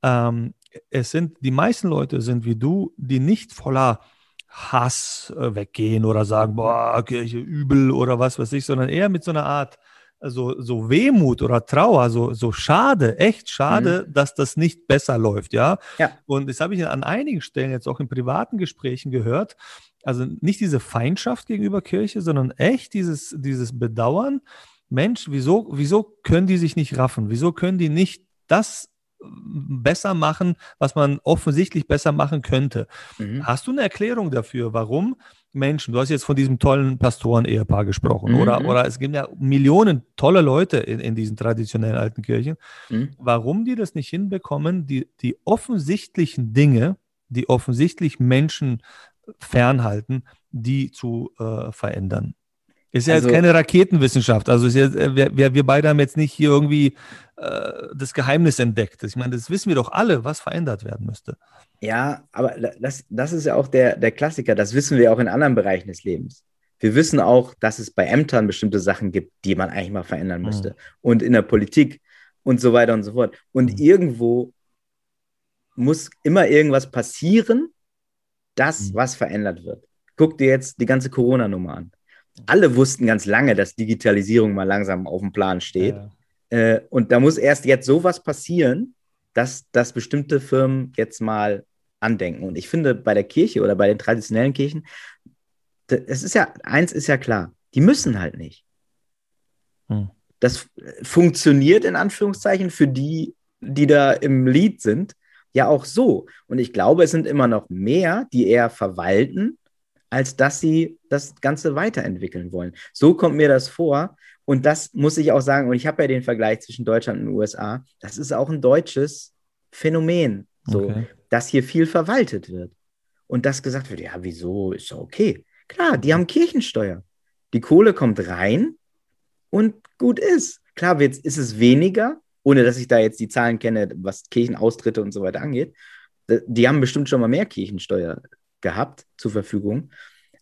ähm, es sind, die meisten Leute sind wie du, die nicht voller Hass äh, weggehen oder sagen, boah, Kirche übel oder was weiß ich, sondern eher mit so einer Art so, so Wehmut oder Trauer, so, so schade, echt schade, mhm. dass das nicht besser läuft, ja. ja. Und das habe ich an einigen Stellen jetzt auch in privaten Gesprächen gehört. Also nicht diese Feindschaft gegenüber Kirche, sondern echt dieses, dieses Bedauern. Mensch, wieso, wieso können die sich nicht raffen? Wieso können die nicht das besser machen, was man offensichtlich besser machen könnte. Mhm. Hast du eine Erklärung dafür, warum Menschen, du hast jetzt von diesem tollen Pastoren-Ehepaar gesprochen, mhm. oder, oder es gibt ja Millionen tolle Leute in, in diesen traditionellen alten Kirchen, mhm. warum die das nicht hinbekommen, die, die offensichtlichen Dinge, die offensichtlich Menschen fernhalten, die zu äh, verändern. Ist ja also, jetzt keine Raketenwissenschaft. Also ja, äh, wir, wir beide haben jetzt nicht hier irgendwie äh, das Geheimnis entdeckt. Ich meine, das wissen wir doch alle, was verändert werden müsste. Ja, aber das, das ist ja auch der, der Klassiker. Das wissen wir auch in anderen Bereichen des Lebens. Wir wissen auch, dass es bei Ämtern bestimmte Sachen gibt, die man eigentlich mal verändern mhm. müsste. Mhm. Und in der Politik und so weiter und so fort. Und mhm. irgendwo muss immer irgendwas passieren, das, mhm. was verändert wird. Guck dir jetzt die ganze Corona-Nummer an alle wussten ganz lange, dass Digitalisierung mal langsam auf dem Plan steht. Ja. Äh, und da muss erst jetzt sowas passieren, dass, dass bestimmte Firmen jetzt mal andenken. Und ich finde, bei der Kirche oder bei den traditionellen Kirchen, es ist ja, eins ist ja klar, die müssen halt nicht. Hm. Das funktioniert in Anführungszeichen für die, die da im Lied sind, ja auch so. Und ich glaube, es sind immer noch mehr, die eher verwalten als dass sie das Ganze weiterentwickeln wollen. So kommt mir das vor. Und das muss ich auch sagen, und ich habe ja den Vergleich zwischen Deutschland und den USA, das ist auch ein deutsches Phänomen, so, okay. dass hier viel verwaltet wird. Und dass gesagt wird, ja, wieso, ist doch okay. Klar, die haben Kirchensteuer. Die Kohle kommt rein und gut ist. Klar jetzt ist es weniger, ohne dass ich da jetzt die Zahlen kenne, was Kirchenaustritte und so weiter angeht. Die haben bestimmt schon mal mehr Kirchensteuer gehabt zur Verfügung.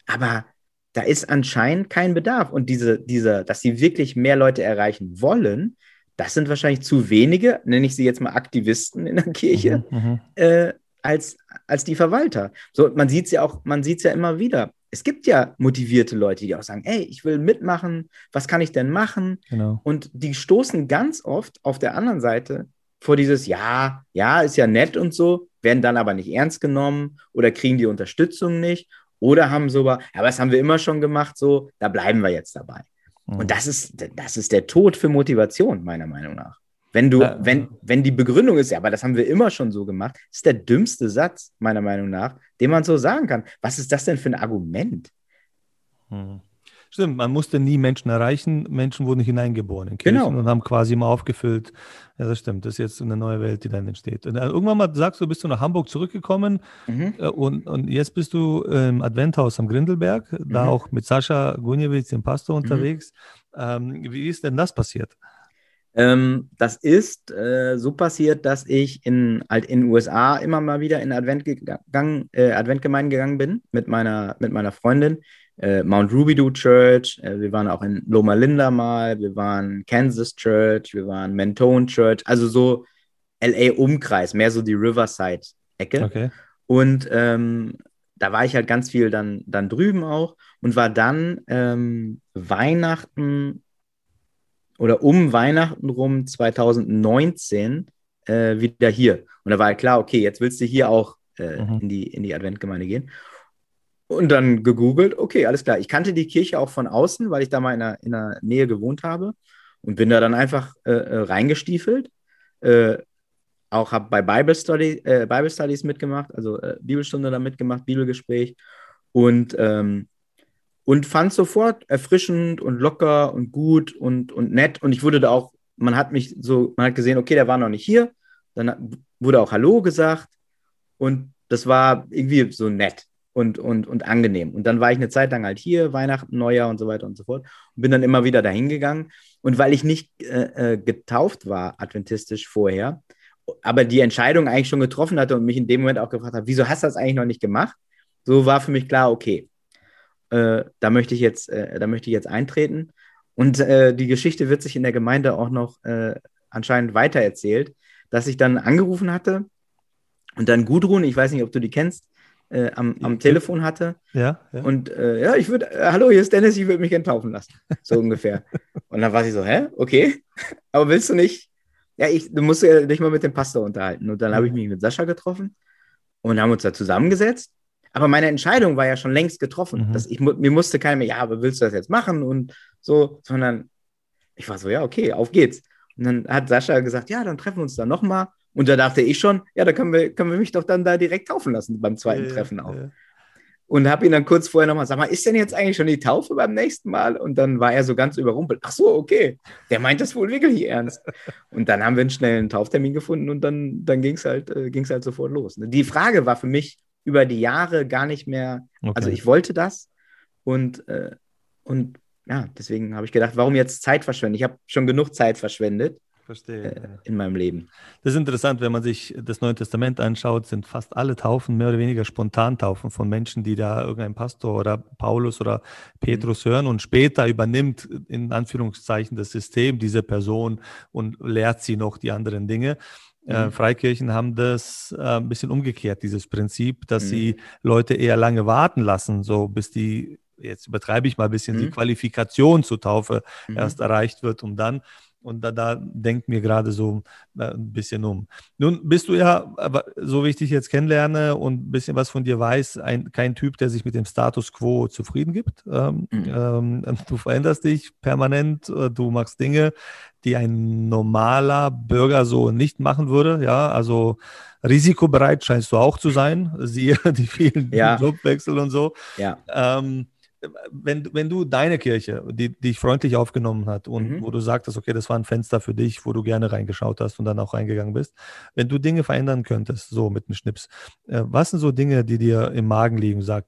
Aber da ist anscheinend kein Bedarf. Und diese, diese, dass sie wirklich mehr Leute erreichen wollen, das sind wahrscheinlich zu wenige, nenne ich sie jetzt mal Aktivisten in der Kirche, mhm, mhm. äh, als, als die Verwalter. So, man sieht es ja auch, man sieht es ja immer wieder. Es gibt ja motivierte Leute, die auch sagen, ey, ich will mitmachen, was kann ich denn machen? Genau. Und die stoßen ganz oft auf der anderen Seite vor dieses, ja, ja, ist ja nett und so, werden dann aber nicht ernst genommen oder kriegen die Unterstützung nicht oder haben so, ja, was haben wir immer schon gemacht, so, da bleiben wir jetzt dabei. Mhm. Und das ist, das ist der Tod für Motivation, meiner Meinung nach. Wenn du, ja, wenn, wenn die Begründung ist, ja, aber das haben wir immer schon so gemacht, ist der dümmste Satz, meiner Meinung nach, den man so sagen kann. Was ist das denn für ein Argument? Mhm. Stimmt, man musste nie Menschen erreichen. Menschen wurden hineingeboren in Kirchen genau. und haben quasi immer aufgefüllt. Ja, das stimmt. Das ist jetzt eine neue Welt, die dann entsteht. Und äh, irgendwann mal sagst du, bist du nach Hamburg zurückgekommen mhm. Äh, und, und jetzt bist du im Adventhaus am Grindelberg, mhm. da auch mit Sascha Gunjewitz, dem Pastor, mhm. unterwegs. Mhm. Ähm, wie ist denn das passiert? Ähm, das ist äh, so passiert, dass ich in, halt in den USA immer mal wieder in Advent gegangen, äh, Adventgemeinden gegangen bin mit meiner, mit meiner Freundin äh, Mount Rubidoux Church, äh, wir waren auch in Loma Linda mal, wir waren Kansas Church, wir waren Mentone Church, also so LA-Umkreis, mehr so die Riverside-Ecke. Okay. Und ähm, da war ich halt ganz viel dann, dann drüben auch und war dann ähm, Weihnachten oder um Weihnachten rum 2019 äh, wieder hier. Und da war halt klar, okay, jetzt willst du hier auch äh, mhm. in, die, in die Adventgemeinde gehen. Und dann gegoogelt, okay, alles klar. Ich kannte die Kirche auch von außen, weil ich da mal in der, in der Nähe gewohnt habe und bin da dann einfach äh, äh reingestiefelt. Äh, auch habe bei Bible, Study, äh, Bible Studies mitgemacht, also Bibelstunde da mitgemacht, Bibelgespräch. Und ähm, und fand sofort erfrischend und locker und gut und, und nett. Und ich wurde da auch, man hat mich so, man hat gesehen, okay, der war noch nicht hier. Dann wurde auch Hallo gesagt und das war irgendwie so nett und, und, und angenehm. Und dann war ich eine Zeit lang halt hier, Weihnachten, Neujahr und so weiter und so fort und bin dann immer wieder dahin gegangen. Und weil ich nicht äh, äh getauft war, adventistisch vorher, aber die Entscheidung eigentlich schon getroffen hatte und mich in dem Moment auch gefragt habe, wieso hast du das eigentlich noch nicht gemacht? So war für mich klar, okay, äh, da möchte ich jetzt, äh, da möchte ich jetzt eintreten. Und äh, die Geschichte wird sich in der Gemeinde auch noch äh, anscheinend weitererzählt, dass ich dann angerufen hatte und dann Gudrun, ich weiß nicht, ob du die kennst, äh, am, am Telefon hatte. Ja. ja. Und äh, ja, ich würde, hallo, hier ist Dennis, ich würde mich enttaufen lassen. So ungefähr. Und dann war sie so, hä? Okay. Aber willst du nicht? Ja, ich, du musst dich mal mit dem Pastor unterhalten. Und dann habe ich mich mit Sascha getroffen und haben uns da zusammengesetzt. Aber meine Entscheidung war ja schon längst getroffen. Mhm. Dass ich, mir musste keiner mehr, ja, aber willst du das jetzt machen? Und so, sondern ich war so, ja, okay, auf geht's. Und dann hat Sascha gesagt, ja, dann treffen wir uns da nochmal. Und da dachte ich schon, ja, da können wir, können wir mich doch dann da direkt taufen lassen beim zweiten ja, Treffen auch. Ja. Und habe ihn dann kurz vorher nochmal, sag mal, ist denn jetzt eigentlich schon die Taufe beim nächsten Mal? Und dann war er so ganz überrumpelt. Ach so, okay. Der meint das wohl wirklich ernst. Und dann haben wir einen schnellen Tauftermin gefunden und dann, dann ging es halt, äh, halt sofort los. Die Frage war für mich über die Jahre gar nicht mehr, okay. also ich wollte das und, äh, und ja, deswegen habe ich gedacht, warum jetzt Zeit verschwenden? Ich habe schon genug Zeit verschwendet. Verstehe. Äh, in meinem Leben. Das ist interessant, wenn man sich das Neue Testament anschaut, sind fast alle Taufen mehr oder weniger Spontantaufen von Menschen, die da irgendein Pastor oder Paulus oder Petrus mhm. hören und später übernimmt in Anführungszeichen das System diese Person und lehrt sie noch die anderen Dinge. Äh, mhm. Freikirchen haben das äh, ein bisschen umgekehrt, dieses Prinzip, dass mhm. sie Leute eher lange warten lassen, so bis die, jetzt übertreibe ich mal ein bisschen, die mhm. Qualifikation zur Taufe mhm. erst erreicht wird, um dann und da, da denkt mir gerade so äh, ein bisschen um. Nun bist du ja, so wie ich dich jetzt kennenlerne und ein bisschen was von dir weiß, ein, kein Typ, der sich mit dem Status quo zufrieden gibt. Ähm, mhm. ähm, du veränderst dich permanent, äh, du machst Dinge, die ein normaler Bürger so nicht machen würde. Ja, also risikobereit scheinst du auch zu sein, siehe die vielen ja. Jobwechsel und so. Ja. Ähm, wenn, wenn du deine Kirche, die, die dich freundlich aufgenommen hat und mhm. wo du sagtest, okay, das war ein Fenster für dich, wo du gerne reingeschaut hast und dann auch reingegangen bist, wenn du Dinge verändern könntest, so mit einem Schnips, äh, was sind so Dinge, die dir im Magen liegen und sagt,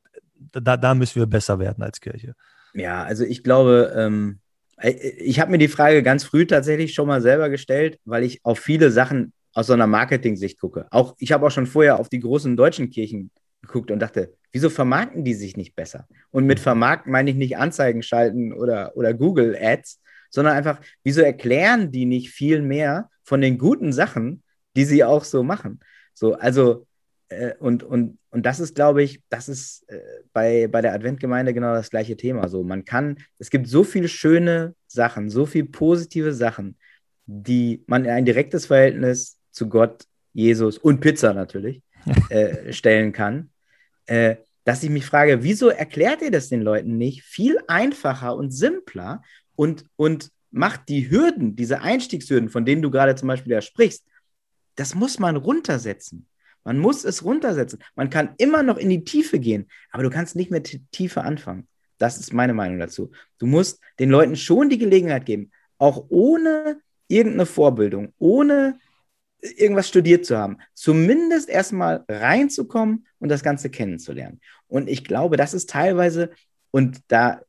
da, da müssen wir besser werden als Kirche? Ja, also ich glaube, ähm, äh, ich habe mir die Frage ganz früh tatsächlich schon mal selber gestellt, weil ich auf viele Sachen aus so einer Marketing-Sicht gucke. Auch ich habe auch schon vorher auf die großen deutschen Kirchen geguckt und dachte, wieso vermarkten die sich nicht besser? Und mit vermarkten meine ich nicht Anzeigen schalten oder, oder Google Ads, sondern einfach, wieso erklären die nicht viel mehr von den guten Sachen, die sie auch so machen? So, also, äh, und, und, und das ist, glaube ich, das ist äh, bei, bei der Adventgemeinde genau das gleiche Thema. So, man kann, es gibt so viele schöne Sachen, so viele positive Sachen, die man in ein direktes Verhältnis zu Gott, Jesus und Pizza natürlich äh, stellen kann äh, dass ich mich frage, wieso erklärt ihr das den Leuten nicht viel einfacher und simpler und, und macht die Hürden, diese Einstiegshürden, von denen du gerade zum Beispiel ja sprichst, das muss man runtersetzen. Man muss es runtersetzen. Man kann immer noch in die Tiefe gehen, aber du kannst nicht mehr Tiefe anfangen. Das ist meine Meinung dazu. Du musst den Leuten schon die Gelegenheit geben, auch ohne irgendeine Vorbildung, ohne irgendwas studiert zu haben, zumindest erstmal reinzukommen und das Ganze kennenzulernen. Und ich glaube, das ist teilweise, und da,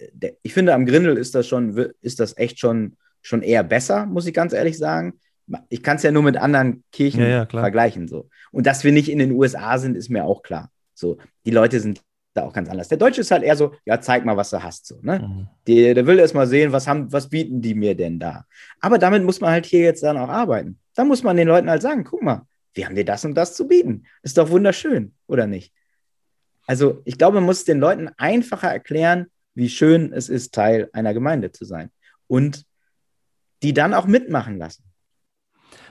ich finde, am Grindel ist das schon, ist das echt schon, schon eher besser, muss ich ganz ehrlich sagen. Ich kann es ja nur mit anderen Kirchen ja, ja, vergleichen. So. Und dass wir nicht in den USA sind, ist mir auch klar. So, die Leute sind da auch ganz anders. Der Deutsche ist halt eher so, ja, zeig mal, was du hast. So, ne? Mhm. Der, der will erst mal sehen, was, haben, was bieten die mir denn da. Aber damit muss man halt hier jetzt dann auch arbeiten. Da muss man den Leuten halt sagen, guck mal, wir haben dir das und das zu bieten. Ist doch wunderschön, oder nicht? Also ich glaube, man muss den Leuten einfacher erklären, wie schön es ist, Teil einer Gemeinde zu sein. Und die dann auch mitmachen lassen.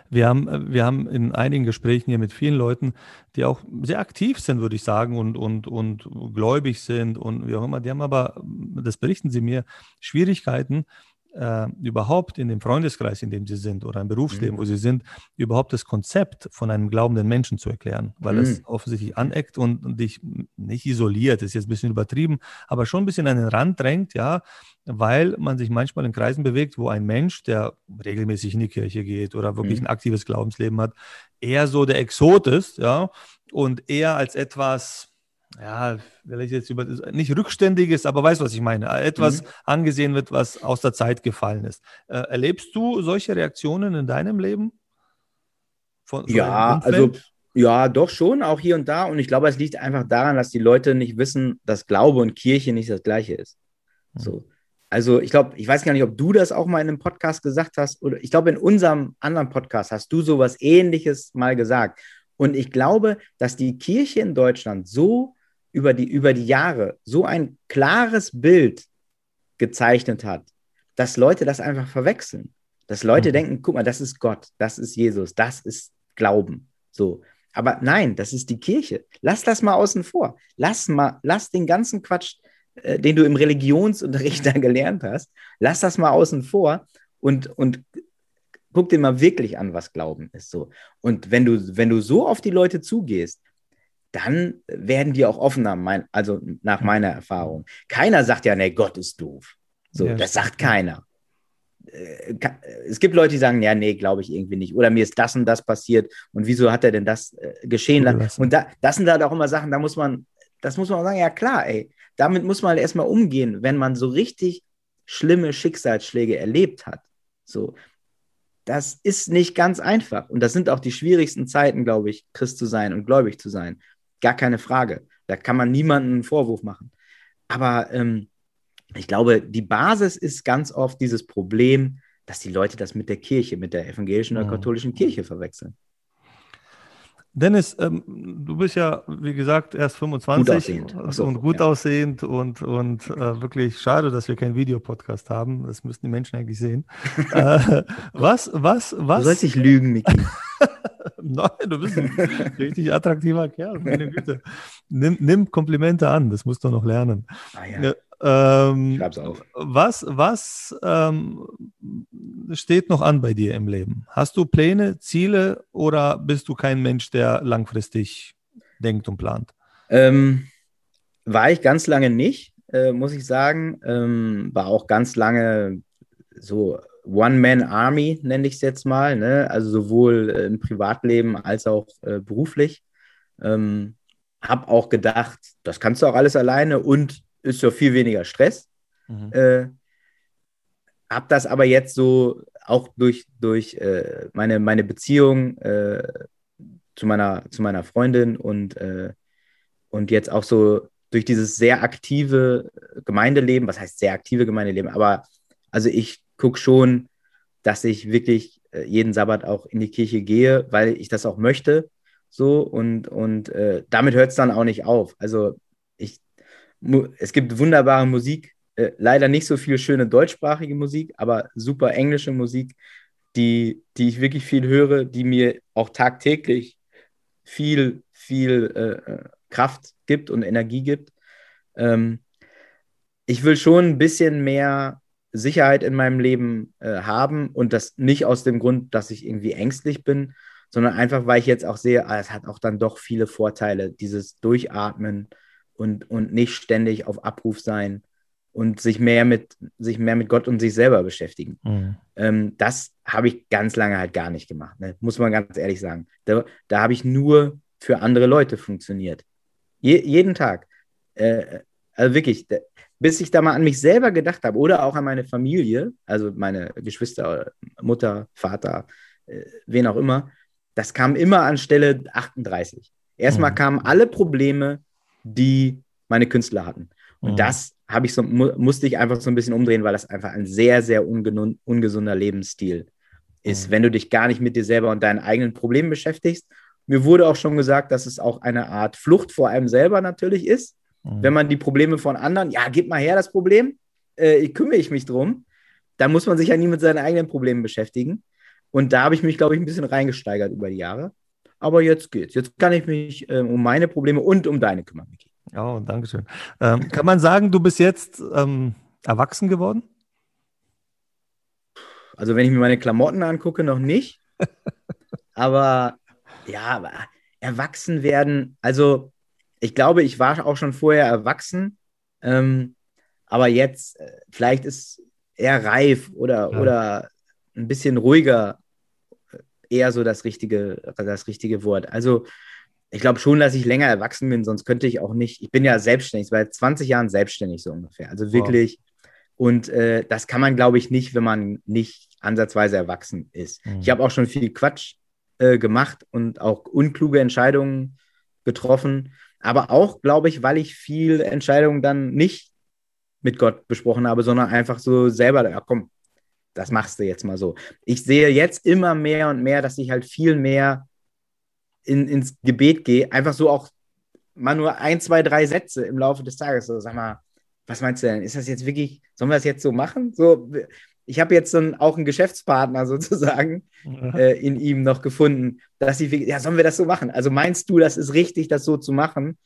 Wir haben, wir haben in einigen Gesprächen hier mit vielen Leuten, die auch sehr aktiv sind, würde ich sagen, und, und, und gläubig sind und wie auch immer. Die haben aber, das berichten sie mir, Schwierigkeiten, äh, überhaupt in dem Freundeskreis, in dem sie sind, oder im Berufsleben, mhm. wo sie sind, überhaupt das Konzept von einem glaubenden Menschen zu erklären, weil mhm. es offensichtlich aneckt und, und dich nicht isoliert, ist jetzt ein bisschen übertrieben, aber schon ein bisschen an den Rand drängt, ja, weil man sich manchmal in Kreisen bewegt, wo ein Mensch, der regelmäßig in die Kirche geht oder wirklich mhm. ein aktives Glaubensleben hat, eher so der Exot ist, ja, und eher als etwas, ja, vielleicht jetzt über, nicht rückständiges, aber weißt du, was ich meine, etwas mhm. angesehen wird, was aus der Zeit gefallen ist. Äh, erlebst du solche Reaktionen in deinem Leben? Von, von ja, also ja, doch schon, auch hier und da. Und ich glaube, es liegt einfach daran, dass die Leute nicht wissen, dass Glaube und Kirche nicht das Gleiche ist. Mhm. So. Also ich glaube, ich weiß gar nicht, ob du das auch mal in einem Podcast gesagt hast oder ich glaube, in unserem anderen Podcast hast du sowas ähnliches mal gesagt. Und ich glaube, dass die Kirche in Deutschland so über die, über die Jahre so ein klares Bild gezeichnet hat, dass Leute das einfach verwechseln. Dass Leute mhm. denken, guck mal, das ist Gott, das ist Jesus, das ist Glauben. So. Aber nein, das ist die Kirche. Lass das mal außen vor. Lass mal, lass den ganzen Quatsch, äh, den du im Religionsunterricht da gelernt hast, lass das mal außen vor und, und guck dir mal wirklich an, was Glauben ist. So. Und wenn du, wenn du so auf die Leute zugehst, dann werden die auch offener, mein, also nach meiner Erfahrung. Keiner sagt ja, nee, Gott ist doof. So, ja, das sagt keiner. Äh, es gibt Leute, die sagen, ja, nee, glaube ich irgendwie nicht. Oder mir ist das und das passiert und wieso hat er denn das äh, geschehen lassen? Und da, das sind halt auch immer Sachen, da muss man, das muss man auch sagen, ja klar, ey, damit muss man halt erstmal umgehen, wenn man so richtig schlimme Schicksalsschläge erlebt hat. So, das ist nicht ganz einfach. Und das sind auch die schwierigsten Zeiten, glaube ich, Christ zu sein und gläubig zu sein. Gar keine Frage. Da kann man niemanden einen Vorwurf machen. Aber ähm, ich glaube, die Basis ist ganz oft dieses Problem, dass die Leute das mit der Kirche, mit der evangelischen oder mhm. katholischen Kirche verwechseln. Dennis, ähm, du bist ja, wie gesagt, erst 25 gut aussehend. So, und gut ja. aussehend und, und äh, wirklich schade, dass wir keinen Videopodcast haben. Das müssten die Menschen eigentlich sehen. äh, was, was, was? Du sollst nicht lügen, Miki. Nein, du bist ein richtig attraktiver Kerl, meine Güte. Nimm, nimm Komplimente an, das musst du noch lernen. Ah, ja. Ähm, Schreib's auf. Was, was ähm, steht noch an bei dir im Leben? Hast du Pläne, Ziele oder bist du kein Mensch, der langfristig denkt und plant? Ähm, war ich ganz lange nicht, äh, muss ich sagen. Ähm, war auch ganz lange so One-Man-Army, nenne ich es jetzt mal. Ne? Also sowohl äh, im Privatleben als auch äh, beruflich. Ähm, hab auch gedacht, das kannst du auch alles alleine und ist ja viel weniger Stress. Mhm. Äh, hab das aber jetzt so auch durch, durch äh, meine, meine Beziehung äh, zu, meiner, zu meiner Freundin und, äh, und jetzt auch so durch dieses sehr aktive Gemeindeleben, was heißt sehr aktive Gemeindeleben, aber also ich gucke schon, dass ich wirklich äh, jeden Sabbat auch in die Kirche gehe, weil ich das auch möchte. So und, und äh, damit hört es dann auch nicht auf. Also es gibt wunderbare Musik, äh, leider nicht so viel schöne deutschsprachige Musik, aber super englische Musik, die, die ich wirklich viel höre, die mir auch tagtäglich viel, viel äh, äh Kraft gibt und Energie gibt. Ähm, ich will schon ein bisschen mehr Sicherheit in meinem Leben äh, haben und das nicht aus dem Grund, dass ich irgendwie ängstlich bin, sondern einfach, weil ich jetzt auch sehe, ah, es hat auch dann doch viele Vorteile, dieses Durchatmen, und, und nicht ständig auf Abruf sein und sich mehr mit, sich mehr mit Gott und sich selber beschäftigen. Mhm. Ähm, das habe ich ganz lange halt gar nicht gemacht, ne? muss man ganz ehrlich sagen. Da, da habe ich nur für andere Leute funktioniert. Je, jeden Tag. Äh, also wirklich, bis ich da mal an mich selber gedacht habe oder auch an meine Familie, also meine Geschwister, Mutter, Vater, äh, wen auch immer, das kam immer an Stelle 38. Erstmal mhm. kamen alle Probleme die meine Künstler hatten. Und mhm. das habe ich so, mu musste ich einfach so ein bisschen umdrehen, weil das einfach ein sehr, sehr ungesunder Lebensstil ist, mhm. wenn du dich gar nicht mit dir selber und deinen eigenen Problemen beschäftigst. Mir wurde auch schon gesagt, dass es auch eine Art Flucht vor einem selber natürlich ist. Mhm. Wenn man die Probleme von anderen, ja, gib mal her das Problem, äh, kümmere ich mich drum, dann muss man sich ja nie mit seinen eigenen Problemen beschäftigen. Und da habe ich mich, glaube ich, ein bisschen reingesteigert über die Jahre. Aber jetzt geht's. Jetzt kann ich mich äh, um meine Probleme und um deine kümmern, Miki. Oh, danke schön. Ähm, kann man sagen, du bist jetzt ähm, erwachsen geworden? Also wenn ich mir meine Klamotten angucke, noch nicht. aber ja, aber erwachsen werden, also ich glaube, ich war auch schon vorher erwachsen, ähm, aber jetzt äh, vielleicht ist eher reif oder, ja. oder ein bisschen ruhiger äh, eher so das richtige, das richtige Wort. Also ich glaube schon, dass ich länger erwachsen bin, sonst könnte ich auch nicht. Ich bin ja selbstständig, seit 20 Jahren selbstständig so ungefähr. Also wirklich. Wow. Und äh, das kann man, glaube ich, nicht, wenn man nicht ansatzweise erwachsen ist. Mhm. Ich habe auch schon viel Quatsch äh, gemacht und auch unkluge Entscheidungen getroffen. Aber auch, glaube ich, weil ich viel Entscheidungen dann nicht mit Gott besprochen habe, sondern einfach so selber, ja komm, das machst du jetzt mal so. Ich sehe jetzt immer mehr und mehr, dass ich halt viel mehr in, ins Gebet gehe, einfach so auch mal nur ein, zwei, drei Sätze im Laufe des Tages. So, sag mal, was meinst du denn? Ist das jetzt wirklich, sollen wir das jetzt so machen? So, ich habe jetzt dann auch einen Geschäftspartner sozusagen äh, in ihm noch gefunden, dass ich, ja, sollen wir das so machen? Also meinst du, das ist richtig, das so zu machen?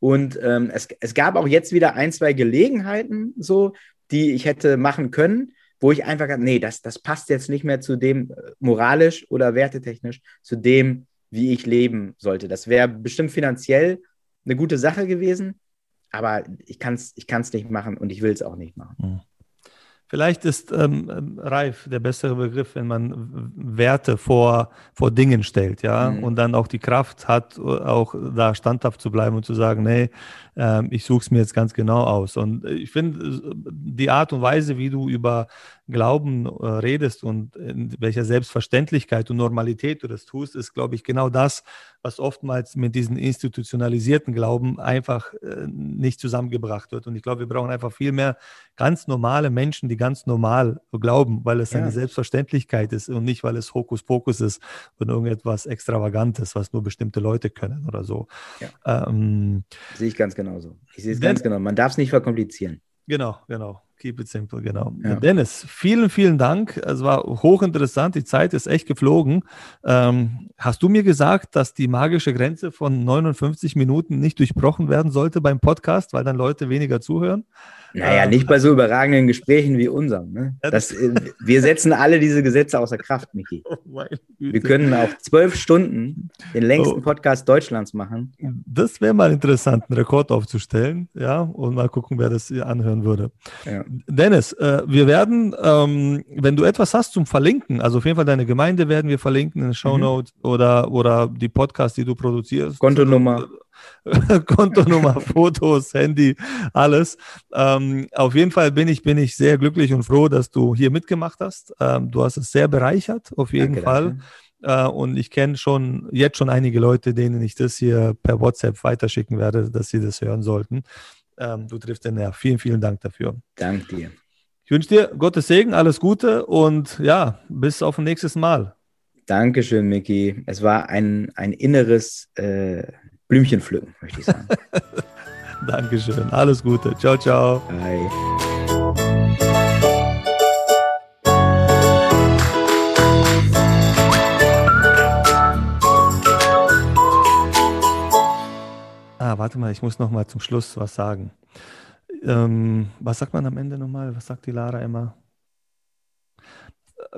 Und ähm, es, es gab auch jetzt wieder ein, zwei Gelegenheiten, so, die ich hätte machen können, wo ich einfach, nee, das, das passt jetzt nicht mehr zu dem äh, moralisch oder wertetechnisch, zu dem, wie ich leben sollte. Das wäre bestimmt finanziell eine gute Sache gewesen, aber ich kann es ich kann's nicht machen und ich will es auch nicht machen. Mhm. Vielleicht ist ähm, reif der bessere Begriff, wenn man Werte vor, vor Dingen stellt, ja, mhm. und dann auch die Kraft hat, auch da standhaft zu bleiben und zu sagen, nee, äh, ich suche es mir jetzt ganz genau aus. Und ich finde, die Art und Weise, wie du über Glauben äh, redest und in welcher Selbstverständlichkeit und Normalität du das tust, ist, glaube ich, genau das, was oftmals mit diesen institutionalisierten Glauben einfach äh, nicht zusammengebracht wird. Und ich glaube, wir brauchen einfach viel mehr ganz normale Menschen, die ganz normal glauben, weil es ja. eine Selbstverständlichkeit ist und nicht, weil es Hokuspokus ist und irgendetwas Extravagantes, was nur bestimmte Leute können oder so. Ja. Ähm, sehe ich ganz genauso. Ich sehe es ganz genau. Man darf es nicht verkomplizieren. Genau, genau. Keep it simple, genau. Ja. Dennis, vielen, vielen Dank. Es war hochinteressant. Die Zeit ist echt geflogen. Ähm, hast du mir gesagt, dass die magische Grenze von 59 Minuten nicht durchbrochen werden sollte beim Podcast, weil dann Leute weniger zuhören? Naja, nicht bei so überragenden Gesprächen wie unserem. Ne? Das, äh, wir setzen alle diese Gesetze außer Kraft, Miki. Oh wir können auch zwölf Stunden den längsten oh. Podcast Deutschlands machen. Das wäre mal interessant, einen Rekord aufzustellen, ja, und mal gucken, wer das anhören würde. Ja. Dennis, äh, wir werden, ähm, wenn du etwas hast zum Verlinken, also auf jeden Fall deine Gemeinde werden wir verlinken in den Show Notes mhm. oder, oder die Podcasts, die du produzierst. Kontonummer. Kontonummer, Fotos, Handy, alles. Ähm, auf jeden Fall bin ich, bin ich sehr glücklich und froh, dass du hier mitgemacht hast. Ähm, du hast es sehr bereichert, auf jeden danke, Fall. Danke. Äh, und ich kenne schon jetzt schon einige Leute, denen ich das hier per WhatsApp weiterschicken werde, dass sie das hören sollten. Ähm, du triffst den Nerv. Vielen, vielen Dank dafür. Danke dir. Ich wünsche dir Gottes Segen, alles Gute und ja, bis auf ein nächstes Mal. Dankeschön, Miki. Es war ein, ein inneres äh, Blümchen pflücken, möchte ich sagen. Dankeschön. Alles Gute. Ciao, ciao. Bye. Ah, warte mal, ich muss noch mal zum Schluss was sagen. Ähm, was sagt man am Ende nochmal? Was sagt die Lara immer?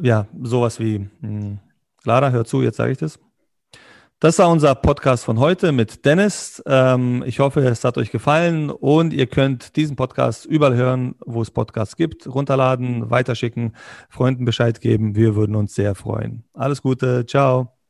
Ja, sowas wie, mh, hm, Lara, hör zu, jetzt sage ich das. Das war unser Podcast von heute mit Dennis. Ähm, ich hoffe, es hat euch gefallen und ihr könnt diesen Podcast überall hören, wo es Podcasts gibt, runterladen, weiterschicken, Freunden Bescheid geben. Wir würden uns sehr freuen. Alles Gute, ciao.